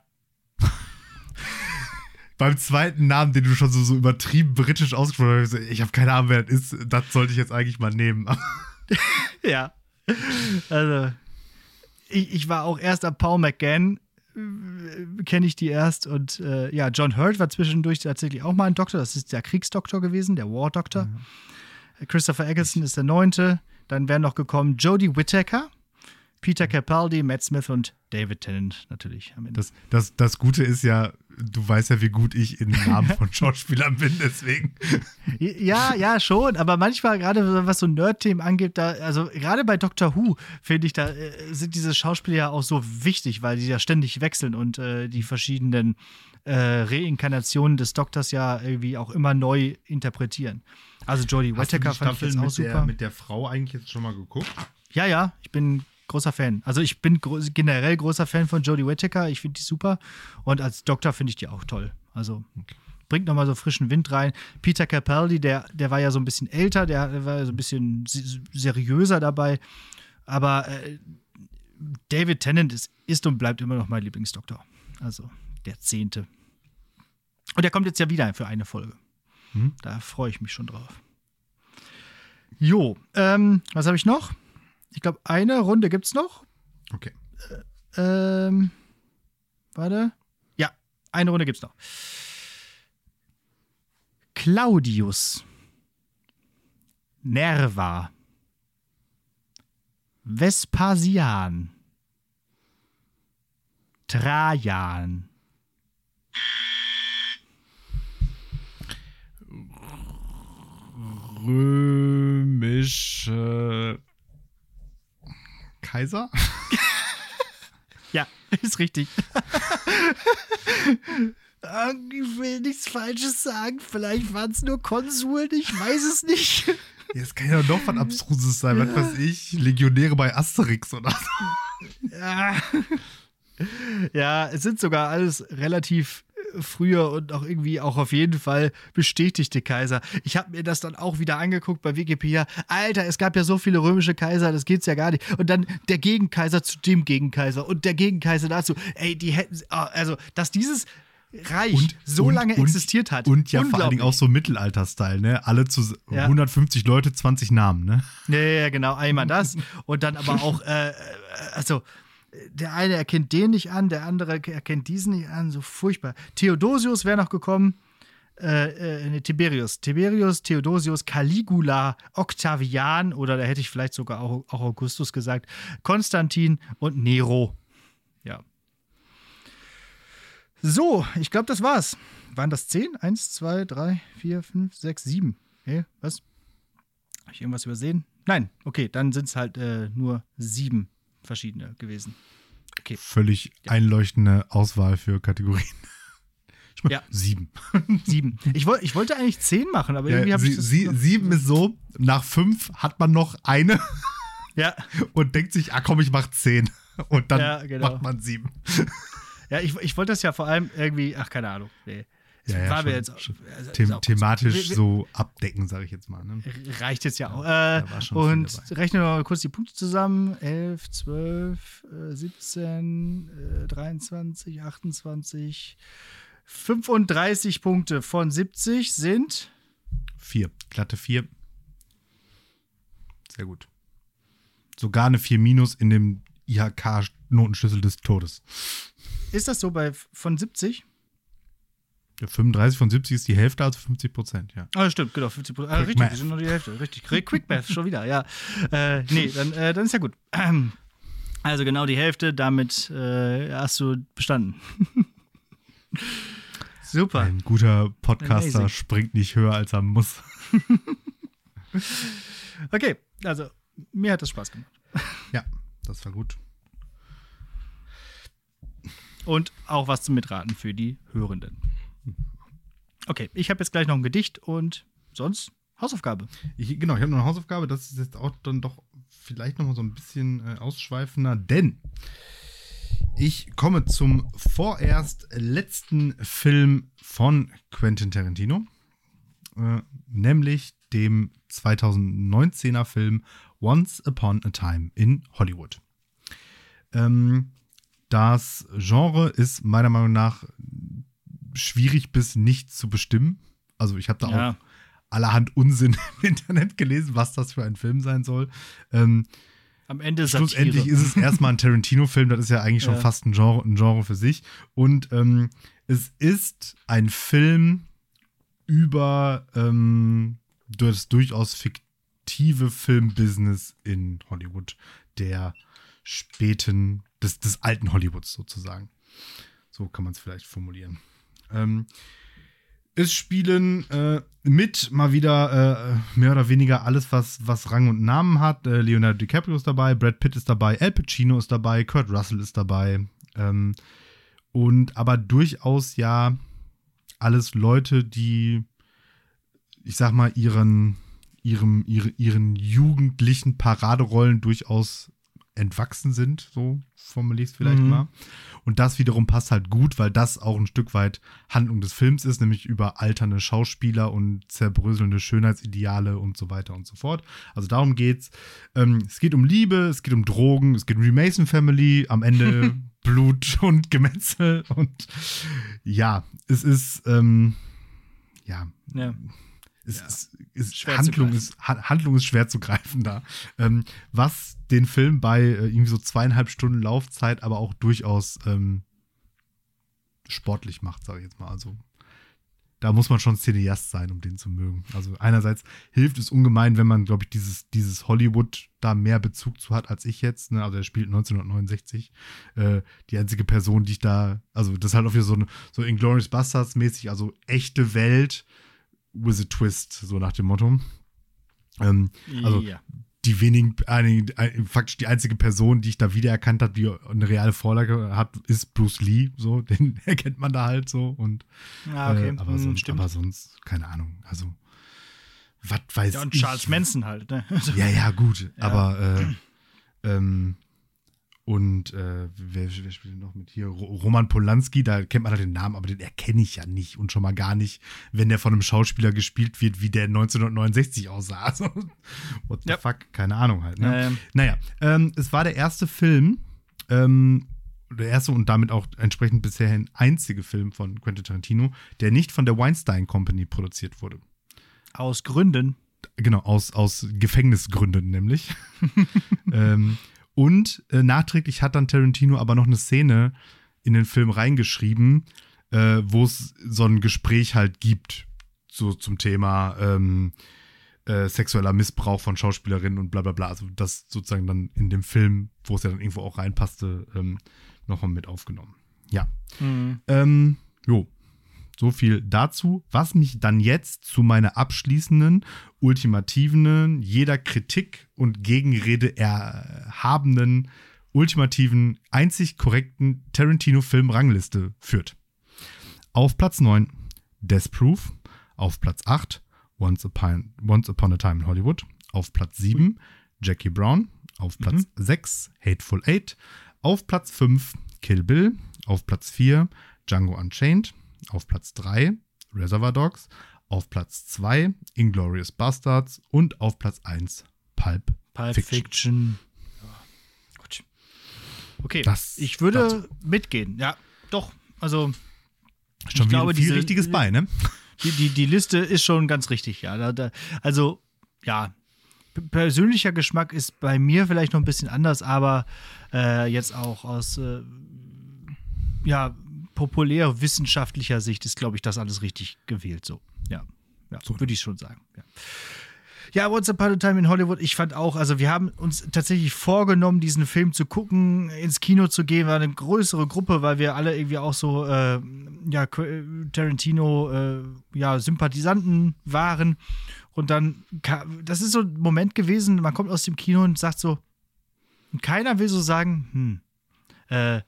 Beim zweiten Namen, den du schon so, so übertrieben britisch ausgesprochen hast, ich habe keine Ahnung, wer das ist. Das sollte ich jetzt eigentlich mal nehmen. ja. Also, ich, ich war auch erst ab Paul McGann, äh, kenne ich die erst. Und äh, ja, John Hurt war zwischendurch tatsächlich auch mal ein Doktor. Das ist der Kriegsdoktor gewesen, der War Doctor. Mhm. Christopher Eggleston ist der neunte. Dann wären noch gekommen Jodie Whittaker. Peter Capaldi, Matt Smith und David Tennant natürlich am Ende. Das, das, das Gute ist ja, du weißt ja, wie gut ich in den Namen von Schauspielern bin, deswegen. Ja, ja, schon, aber manchmal, gerade was so Nerd-Themen angeht, da, also gerade bei Doctor Who, finde ich, da äh, sind diese Schauspieler ja auch so wichtig, weil die ja ständig wechseln und äh, die verschiedenen äh, Reinkarnationen des Doktors ja irgendwie auch immer neu interpretieren. Also Jodie Whittaker fand ich jetzt auch super. Der, mit der Frau eigentlich jetzt schon mal geguckt? Ja, ja, ich bin großer Fan. Also ich bin gro generell großer Fan von Jodie Whittaker. Ich finde die super. Und als Doktor finde ich die auch toll. Also bringt nochmal so frischen Wind rein. Peter Capaldi, der, der war ja so ein bisschen älter, der war so ein bisschen seriöser dabei. Aber äh, David Tennant ist, ist und bleibt immer noch mein Lieblingsdoktor. Also der zehnte. Und der kommt jetzt ja wieder für eine Folge. Hm? Da freue ich mich schon drauf. Jo, ähm, was habe ich noch? Ich glaube, eine Runde gibt es noch. Okay. Äh, ähm, warte. Ja, eine Runde gibt es noch. Claudius. Nerva. Vespasian. Trajan. Römische Kaiser? ja, ist richtig. ich will nichts Falsches sagen. Vielleicht waren es nur Konsuln, ich weiß es nicht. Jetzt kann ja doch was Abstruses sein, was weiß ich. Legionäre bei Asterix oder so. Ja. Ja, es sind sogar alles relativ früher und auch irgendwie auch auf jeden Fall bestätigte Kaiser. Ich habe mir das dann auch wieder angeguckt bei Wikipedia. Alter, es gab ja so viele römische Kaiser, das geht's ja gar nicht. Und dann der Gegenkaiser zu dem Gegenkaiser und der Gegenkaiser dazu. Ey, die hätten, ah, also, dass dieses Reich und, so und, lange und, existiert hat. Und ja vor allen Dingen auch so Mittelalter-Style, ne? Alle zu ja. 150 Leute, 20 Namen, ne? Ja, ja, genau. Einmal das. und dann aber auch, äh, äh also der eine erkennt den nicht an, der andere erkennt diesen nicht an, so furchtbar. Theodosius wäre noch gekommen. Äh, äh, Tiberius. Tiberius, Theodosius, Caligula, Octavian oder da hätte ich vielleicht sogar auch, auch Augustus gesagt, Konstantin und Nero. Ja. So, ich glaube, das war's. Waren das zehn? Eins, zwei, drei, vier, fünf, sechs, sieben. Hey, was? Habe ich irgendwas übersehen? Nein, okay, dann sind es halt äh, nur sieben verschiedene gewesen. Okay. Völlig ja. einleuchtende Auswahl für Kategorien. Ich ja. Sieben. Sieben. Ich, woll, ich wollte eigentlich zehn machen, aber ja, irgendwie habe ich das sie, Sieben ist so, nach fünf hat man noch eine. Ja. Und denkt sich, ah komm, ich mach zehn. Und dann ja, genau. macht man sieben. Ja, ich, ich wollte das ja vor allem irgendwie, ach, keine Ahnung. Nee. Ja, ja, schon, jetzt, also, them thematisch so, so abdecken, sage ich jetzt mal. Ne? Reicht jetzt ja auch. Äh, und rechnen wir mal kurz die Punkte zusammen. 11, 12, äh, 17, äh, 23, 28, 35 Punkte von 70 sind vier. Glatte vier. Sehr gut. Sogar eine 4 minus in dem IHK-Notenschlüssel des Todes. Ist das so bei von 70? 35 von 70 ist die Hälfte, also 50 Prozent, ja. Ah, stimmt, genau, 50 Prozent. Ah, richtig, Math. die sind nur die Hälfte. Richtig. Quick Math, schon wieder, ja. Äh, nee, dann, äh, dann ist ja gut. Also genau die Hälfte, damit äh, hast du bestanden. Super. Ein guter Podcaster Amazing. springt nicht höher, als er muss. okay, also mir hat das Spaß gemacht. Ja, das war gut. Und auch was zum Mitraten für die Hörenden. Okay, ich habe jetzt gleich noch ein Gedicht und sonst Hausaufgabe. Ich, genau, ich habe noch eine Hausaufgabe. Das ist jetzt auch dann doch vielleicht noch mal so ein bisschen äh, ausschweifender, denn ich komme zum vorerst letzten Film von Quentin Tarantino, äh, nämlich dem 2019er Film Once Upon a Time in Hollywood. Ähm, das Genre ist meiner Meinung nach schwierig bis nicht zu bestimmen. Also ich habe da ja. auch allerhand Unsinn im Internet gelesen, was das für ein Film sein soll. Ähm, Am Ende Schlussendlich ist es erstmal ein Tarantino-Film, das ist ja eigentlich schon ja. fast ein Genre, ein Genre für sich. Und ähm, es ist ein Film über ähm, das durchaus fiktive Filmbusiness in Hollywood der späten, des, des alten Hollywoods sozusagen. So kann man es vielleicht formulieren. Ähm, es spielen äh, mit mal wieder äh, mehr oder weniger alles, was, was Rang und Namen hat. Äh, Leonardo DiCaprio ist dabei, Brad Pitt ist dabei, Al Pacino ist dabei, Kurt Russell ist dabei. Ähm, und aber durchaus ja alles Leute, die, ich sag mal, ihren, ihrem, ihre, ihren jugendlichen Paraderollen durchaus entwachsen sind, so formuliere ich es vielleicht mhm. mal. Und das wiederum passt halt gut, weil das auch ein Stück weit Handlung des Films ist, nämlich über alternde Schauspieler und zerbröselnde Schönheitsideale und so weiter und so fort. Also darum geht's. Ähm, es geht um Liebe, es geht um Drogen, es geht um die Mason Family, am Ende Blut und Gemetzel und ja, es ist ähm, ja. ja ist, ja. ist, ist Handlung, ist, Handlung ist schwer zu greifen da. Ähm, was den Film bei äh, irgendwie so zweieinhalb Stunden Laufzeit aber auch durchaus ähm, sportlich macht, sage ich jetzt mal. Also da muss man schon Cineast sein, um den zu mögen. Also einerseits hilft es ungemein, wenn man, glaube ich, dieses, dieses Hollywood da mehr Bezug zu hat als ich jetzt. Ne? Also er spielt 1969. Äh, die einzige Person, die ich da, also das ist halt auch wieder so, eine, so Inglourious Bastards mäßig, also echte Welt with a twist, so nach dem Motto. Ähm, also ja. die wenigen, äh, faktisch die einzige Person, die ich da wiedererkannt habe, die eine reale Vorlage hat, ist Bruce Lee. So, den erkennt man da halt so. Und, ah, okay. äh, aber, hm, sonst, aber sonst, keine Ahnung. Also, was weiß ja, und ich. Charles Manson halt, ne? ja, ja, gut. Ja. Aber äh, ähm, und äh, wer, wer spielt denn noch mit hier? Roman Polanski, da kennt man halt den Namen, aber den erkenne ich ja nicht und schon mal gar nicht, wenn der von einem Schauspieler gespielt wird, wie der 1969 aussah. Also, what the ja. fuck? Keine Ahnung halt. Ne? Ähm. Naja, ähm, es war der erste Film, ähm, der erste und damit auch entsprechend bisher einzige Film von Quentin Tarantino, der nicht von der Weinstein Company produziert wurde. Aus Gründen. Genau, aus, aus Gefängnisgründen nämlich. ähm, und äh, nachträglich hat dann Tarantino aber noch eine Szene in den Film reingeschrieben, äh, wo es so ein Gespräch halt gibt, so zum Thema ähm, äh, sexueller Missbrauch von Schauspielerinnen und bla bla bla. Also das sozusagen dann in dem Film, wo es ja dann irgendwo auch reinpasste, ähm, nochmal mit aufgenommen. Ja. Mhm. Ähm, jo, so viel dazu, was mich dann jetzt zu meiner abschließenden, ultimativen, jeder Kritik und Gegenrede erhabenen, ultimativen, einzig korrekten Tarantino-Film-Rangliste führt. Auf Platz 9 Death Proof, auf Platz 8 Once Upon, Once Upon a Time in Hollywood, auf Platz 7 Jackie Brown, auf Platz mhm. 6 Hateful Eight, auf Platz 5 Kill Bill, auf Platz 4 Django Unchained, auf Platz 3 Reservoir Dogs, auf Platz 2 Inglorious Bastards und auf Platz 1 Pulp, Pulp Fiction. Fiction. Ja. Gut. Okay, das, ich würde dazu. mitgehen. Ja, doch. Also schon ich glaube, viel diese, richtiges Bein, ne? Die, die, die Liste ist schon ganz richtig, ja. Da, da, also, ja, persönlicher Geschmack ist bei mir vielleicht noch ein bisschen anders, aber äh, jetzt auch aus äh, ja, populär wissenschaftlicher Sicht ist, glaube ich, das alles richtig gewählt. So, ja, ja so würde ich schon sagen. Ja. Ja, Once Upon a Time in Hollywood, ich fand auch, also wir haben uns tatsächlich vorgenommen, diesen Film zu gucken, ins Kino zu gehen, war eine größere Gruppe, weil wir alle irgendwie auch so, äh, ja, Tarantino, äh, ja, Sympathisanten waren. Und dann, das ist so ein Moment gewesen, man kommt aus dem Kino und sagt so, und keiner will so sagen, hm, äh,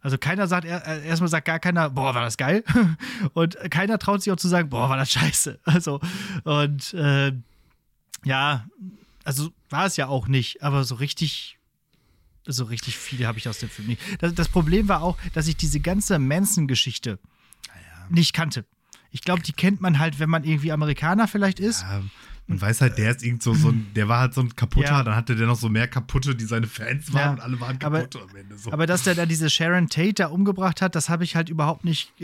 also keiner sagt, äh, erstmal sagt gar keiner, boah, war das geil. Und keiner traut sich auch zu sagen, boah, war das scheiße. Also, und äh, ja, also war es ja auch nicht, aber so richtig so richtig viel habe ich aus dem Film nicht. Das, das, Problem war auch, dass ich diese ganze Manson-Geschichte ja. nicht kannte. Ich glaube, die kennt man halt, wenn man irgendwie Amerikaner vielleicht ist. Ja, man weiß halt, der ist irgend so, so ein, der war halt so ein kaputter, ja. dann hatte der noch so mehr kaputte, die seine Fans waren ja. und alle waren kaputt aber, am Ende. So. Aber dass der da diese Sharon Tate da umgebracht hat, das habe ich halt überhaupt nicht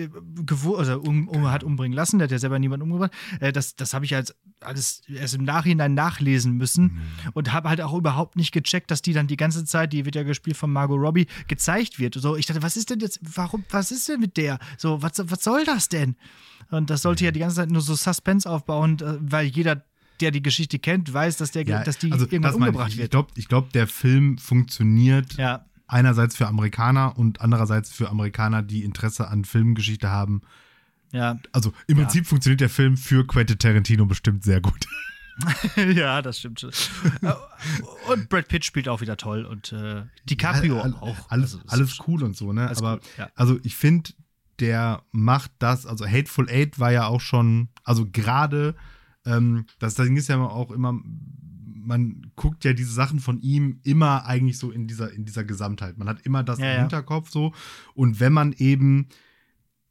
gewusst, also um, um, hat umbringen lassen, der hat ja selber niemanden umgebracht. Äh, das das habe ich halt alles erst im Nachhinein nachlesen müssen mhm. und habe halt auch überhaupt nicht gecheckt, dass die dann die ganze Zeit, die wird ja gespielt von Margot Robbie, gezeigt wird. So, ich dachte, was ist denn jetzt, warum, was ist denn mit der? So, was, was soll das denn? Und das sollte ja die ganze Zeit nur so Suspense aufbauen, äh, weil jeder der die Geschichte kennt, weiß, dass, der, ja, dass die also irgendwann umgebracht ich. wird. Ich glaube, ich glaub, der Film funktioniert ja. einerseits für Amerikaner und andererseits für Amerikaner, die Interesse an Filmgeschichte haben. Ja. Also im. Prinzip funktioniert der Film für Quentin Tarantino bestimmt sehr gut. ja, das stimmt schon. und Brad Pitt spielt auch wieder toll und äh, DiCaprio ja, auch. Alles, also, alles cool und so, ne? Aber cool, ja. also ich finde, der macht das, also Hateful Eight war ja auch schon, also gerade ähm, das Ding ist ja auch immer, man guckt ja diese Sachen von ihm immer eigentlich so in dieser, in dieser Gesamtheit. Man hat immer das ja, im ja. Hinterkopf so. Und wenn man eben,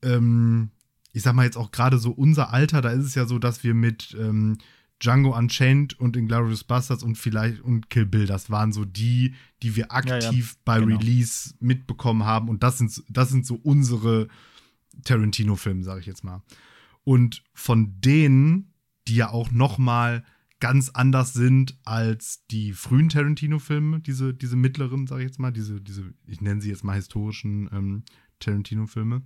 ähm, ich sag mal jetzt auch gerade so unser Alter, da ist es ja so, dass wir mit ähm, Django Unchained und Inglourious Bastards und vielleicht und Kill Bill, das waren so die, die wir aktiv ja, bei genau. Release mitbekommen haben. Und das sind, das sind so unsere Tarantino-Filme, sage ich jetzt mal. Und von denen die ja auch noch mal ganz anders sind als die frühen Tarantino-Filme, diese, diese mittleren, sage ich jetzt mal, diese, diese, ich nenne sie jetzt mal historischen ähm, Tarantino-Filme.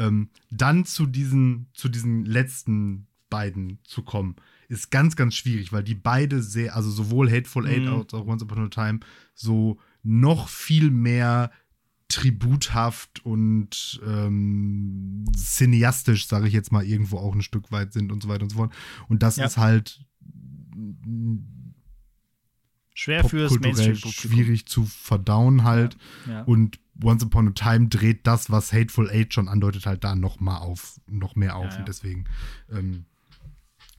Ähm, dann zu diesen, zu diesen letzten beiden zu kommen, ist ganz, ganz schwierig, weil die beide sehr, also sowohl Hateful Eight mhm. als auch Once Upon a Time, so noch viel mehr tributhaft und ähm, cineastisch, sage ich jetzt mal, irgendwo auch ein Stück weit sind und so weiter und so fort. Und das ja. ist halt schwer fürs Mainstream schwierig zu verdauen halt. Ja. Ja. Und Once Upon a Time dreht das, was Hateful Eight schon andeutet, halt da noch mal auf, noch mehr auf. Und deswegen ähm,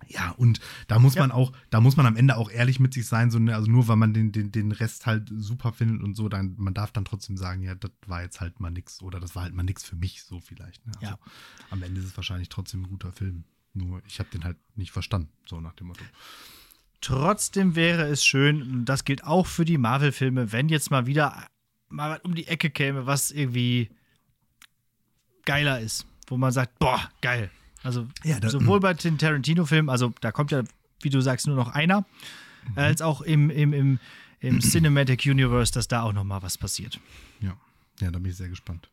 ja, und da muss ja. man auch, da muss man am Ende auch ehrlich mit sich sein, so, ne, also nur weil man den, den, den Rest halt super findet und so, dann, man darf dann trotzdem sagen, ja, das war jetzt halt mal nix oder das war halt mal nix für mich, so vielleicht. Ne? Also ja. Am Ende ist es wahrscheinlich trotzdem ein guter Film. Nur ich habe den halt nicht verstanden, so nach dem Motto. Trotzdem wäre es schön, und das gilt auch für die Marvel-Filme, wenn jetzt mal wieder mal um die Ecke käme, was irgendwie geiler ist, wo man sagt, boah, geil, also ja, das, sowohl bei den Tarantino-Filmen, also da kommt ja, wie du sagst, nur noch einer, mhm. als auch im, im, im, im Cinematic Universe, dass da auch noch mal was passiert. Ja, ja, da bin ich sehr gespannt.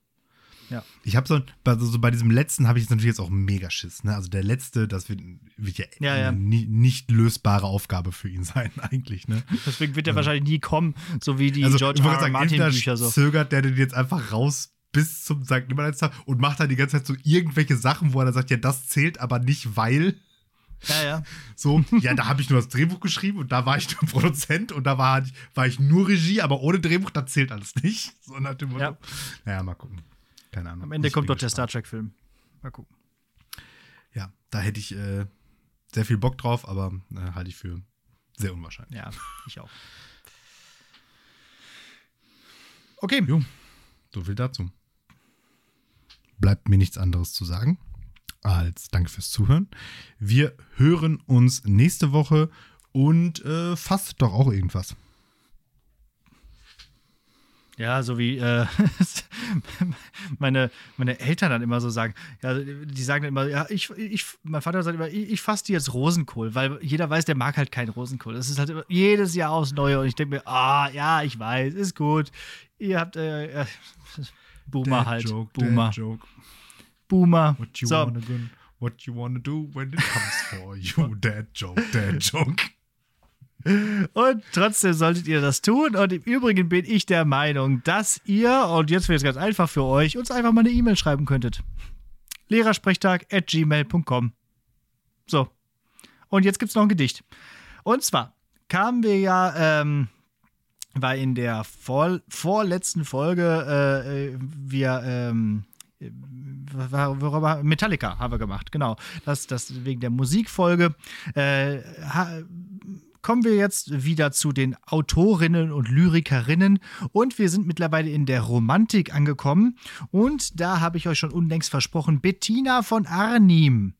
Ja. Ich habe so, also so bei diesem letzten habe ich natürlich jetzt auch mega Schiss. Ne? Also der letzte, das wird, wird ja, ja, ja. eine nicht lösbare Aufgabe für ihn sein, eigentlich. Ne? Deswegen wird er wahrscheinlich nie kommen, so wie die also, George R. R. Martin Bücher so. Zögert der den jetzt einfach raus bis zum St. Nimmerleinstag und macht dann die ganze Zeit so irgendwelche Sachen, wo er dann sagt, ja, das zählt aber nicht, weil. Ja, ja. So, ja, da habe ich nur das Drehbuch geschrieben und da war ich nur Produzent und da war, war ich nur Regie, aber ohne Drehbuch, das zählt alles nicht. So nach dem Motto. Ja. Naja, mal gucken. Keine Ahnung. Am Ende ich kommt doch der Star Trek-Film. Mal gucken. Ja, da hätte ich äh, sehr viel Bock drauf, aber äh, halte ich für sehr unwahrscheinlich. Ja, ich auch. Okay. Jo, so viel dazu bleibt mir nichts anderes zu sagen als Danke fürs Zuhören. Wir hören uns nächste Woche und äh, fasst doch auch irgendwas. Ja, so wie äh, meine, meine Eltern dann immer so sagen. Ja, die sagen dann immer, ja, ich, ich, mein Vater sagt immer, ich, ich fasse dir jetzt Rosenkohl, weil jeder weiß, der mag halt keinen Rosenkohl. Das ist halt immer, jedes Jahr aufs Neue und ich denke mir, ah, ja, ich weiß, ist gut. Ihr habt, äh, Boomer halt. Joke, Boomer. Joke. Boomer. What you, so. wanna do, what you wanna do when it comes for you? Dad joke, dad joke. Und trotzdem solltet ihr das tun. Und im Übrigen bin ich der Meinung, dass ihr, und jetzt wird es ganz einfach für euch, uns einfach mal eine E-Mail schreiben könntet. Lehrersprechtag at gmail.com. So. Und jetzt gibt es noch ein Gedicht. Und zwar kamen wir ja ähm, war in der vor, vorletzten Folge äh, äh wir ähm, worüber Metallica haben wir gemacht, genau. Das, das wegen der Musikfolge äh, ha, kommen wir jetzt wieder zu den Autorinnen und Lyrikerinnen und wir sind mittlerweile in der Romantik angekommen und da habe ich euch schon unlängst versprochen, Bettina von Arnim.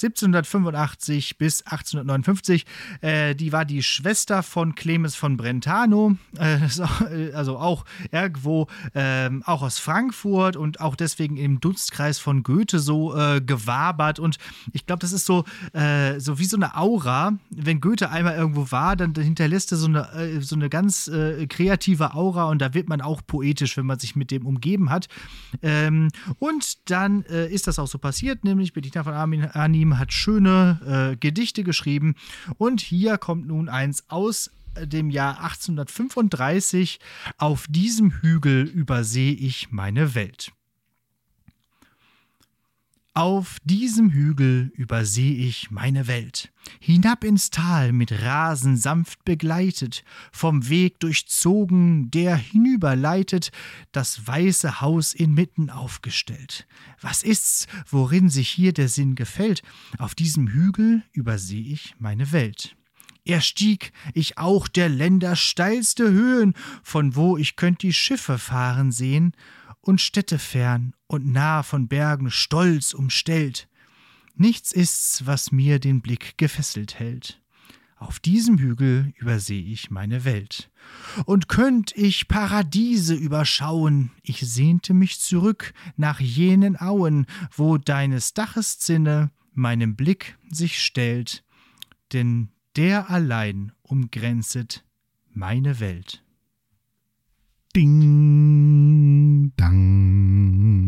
1785 bis 1859. Äh, die war die Schwester von Clemens von Brentano, äh, also auch irgendwo, äh, auch aus Frankfurt und auch deswegen im Dunstkreis von Goethe so äh, gewabert. Und ich glaube, das ist so, äh, so wie so eine Aura. Wenn Goethe einmal irgendwo war, dann hinterlässt er so eine, äh, so eine ganz kreative Aura und da wird man auch poetisch, wenn man sich mit dem umgeben hat. Ähm, und dann ist das auch so passiert, nämlich Bettina von Arnim geschrieben, hat schöne äh, Gedichte geschrieben. Und hier kommt nun eins aus dem Jahr 1835. Auf diesem Hügel übersehe ich meine Welt. Auf diesem Hügel überseh ich meine Welt, hinab ins Tal mit Rasen sanft begleitet, vom Weg durchzogen, der hinüberleitet, das weiße Haus inmitten aufgestellt. Was ist's, worin sich hier der Sinn gefällt? Auf diesem Hügel überseh ich meine Welt. Er stieg ich auch der Länder steilste Höhen, von wo ich könnt die Schiffe fahren sehen, und Städte fern und nah von Bergen stolz umstellt. Nichts ist's, was mir den Blick gefesselt hält. Auf diesem Hügel überseh ich meine Welt. Und könnt ich Paradiese überschauen, ich sehnte mich zurück nach jenen Auen, wo deines Daches Zinne meinem Blick sich stellt, denn der allein umgrenzet meine Welt. Ding, dang.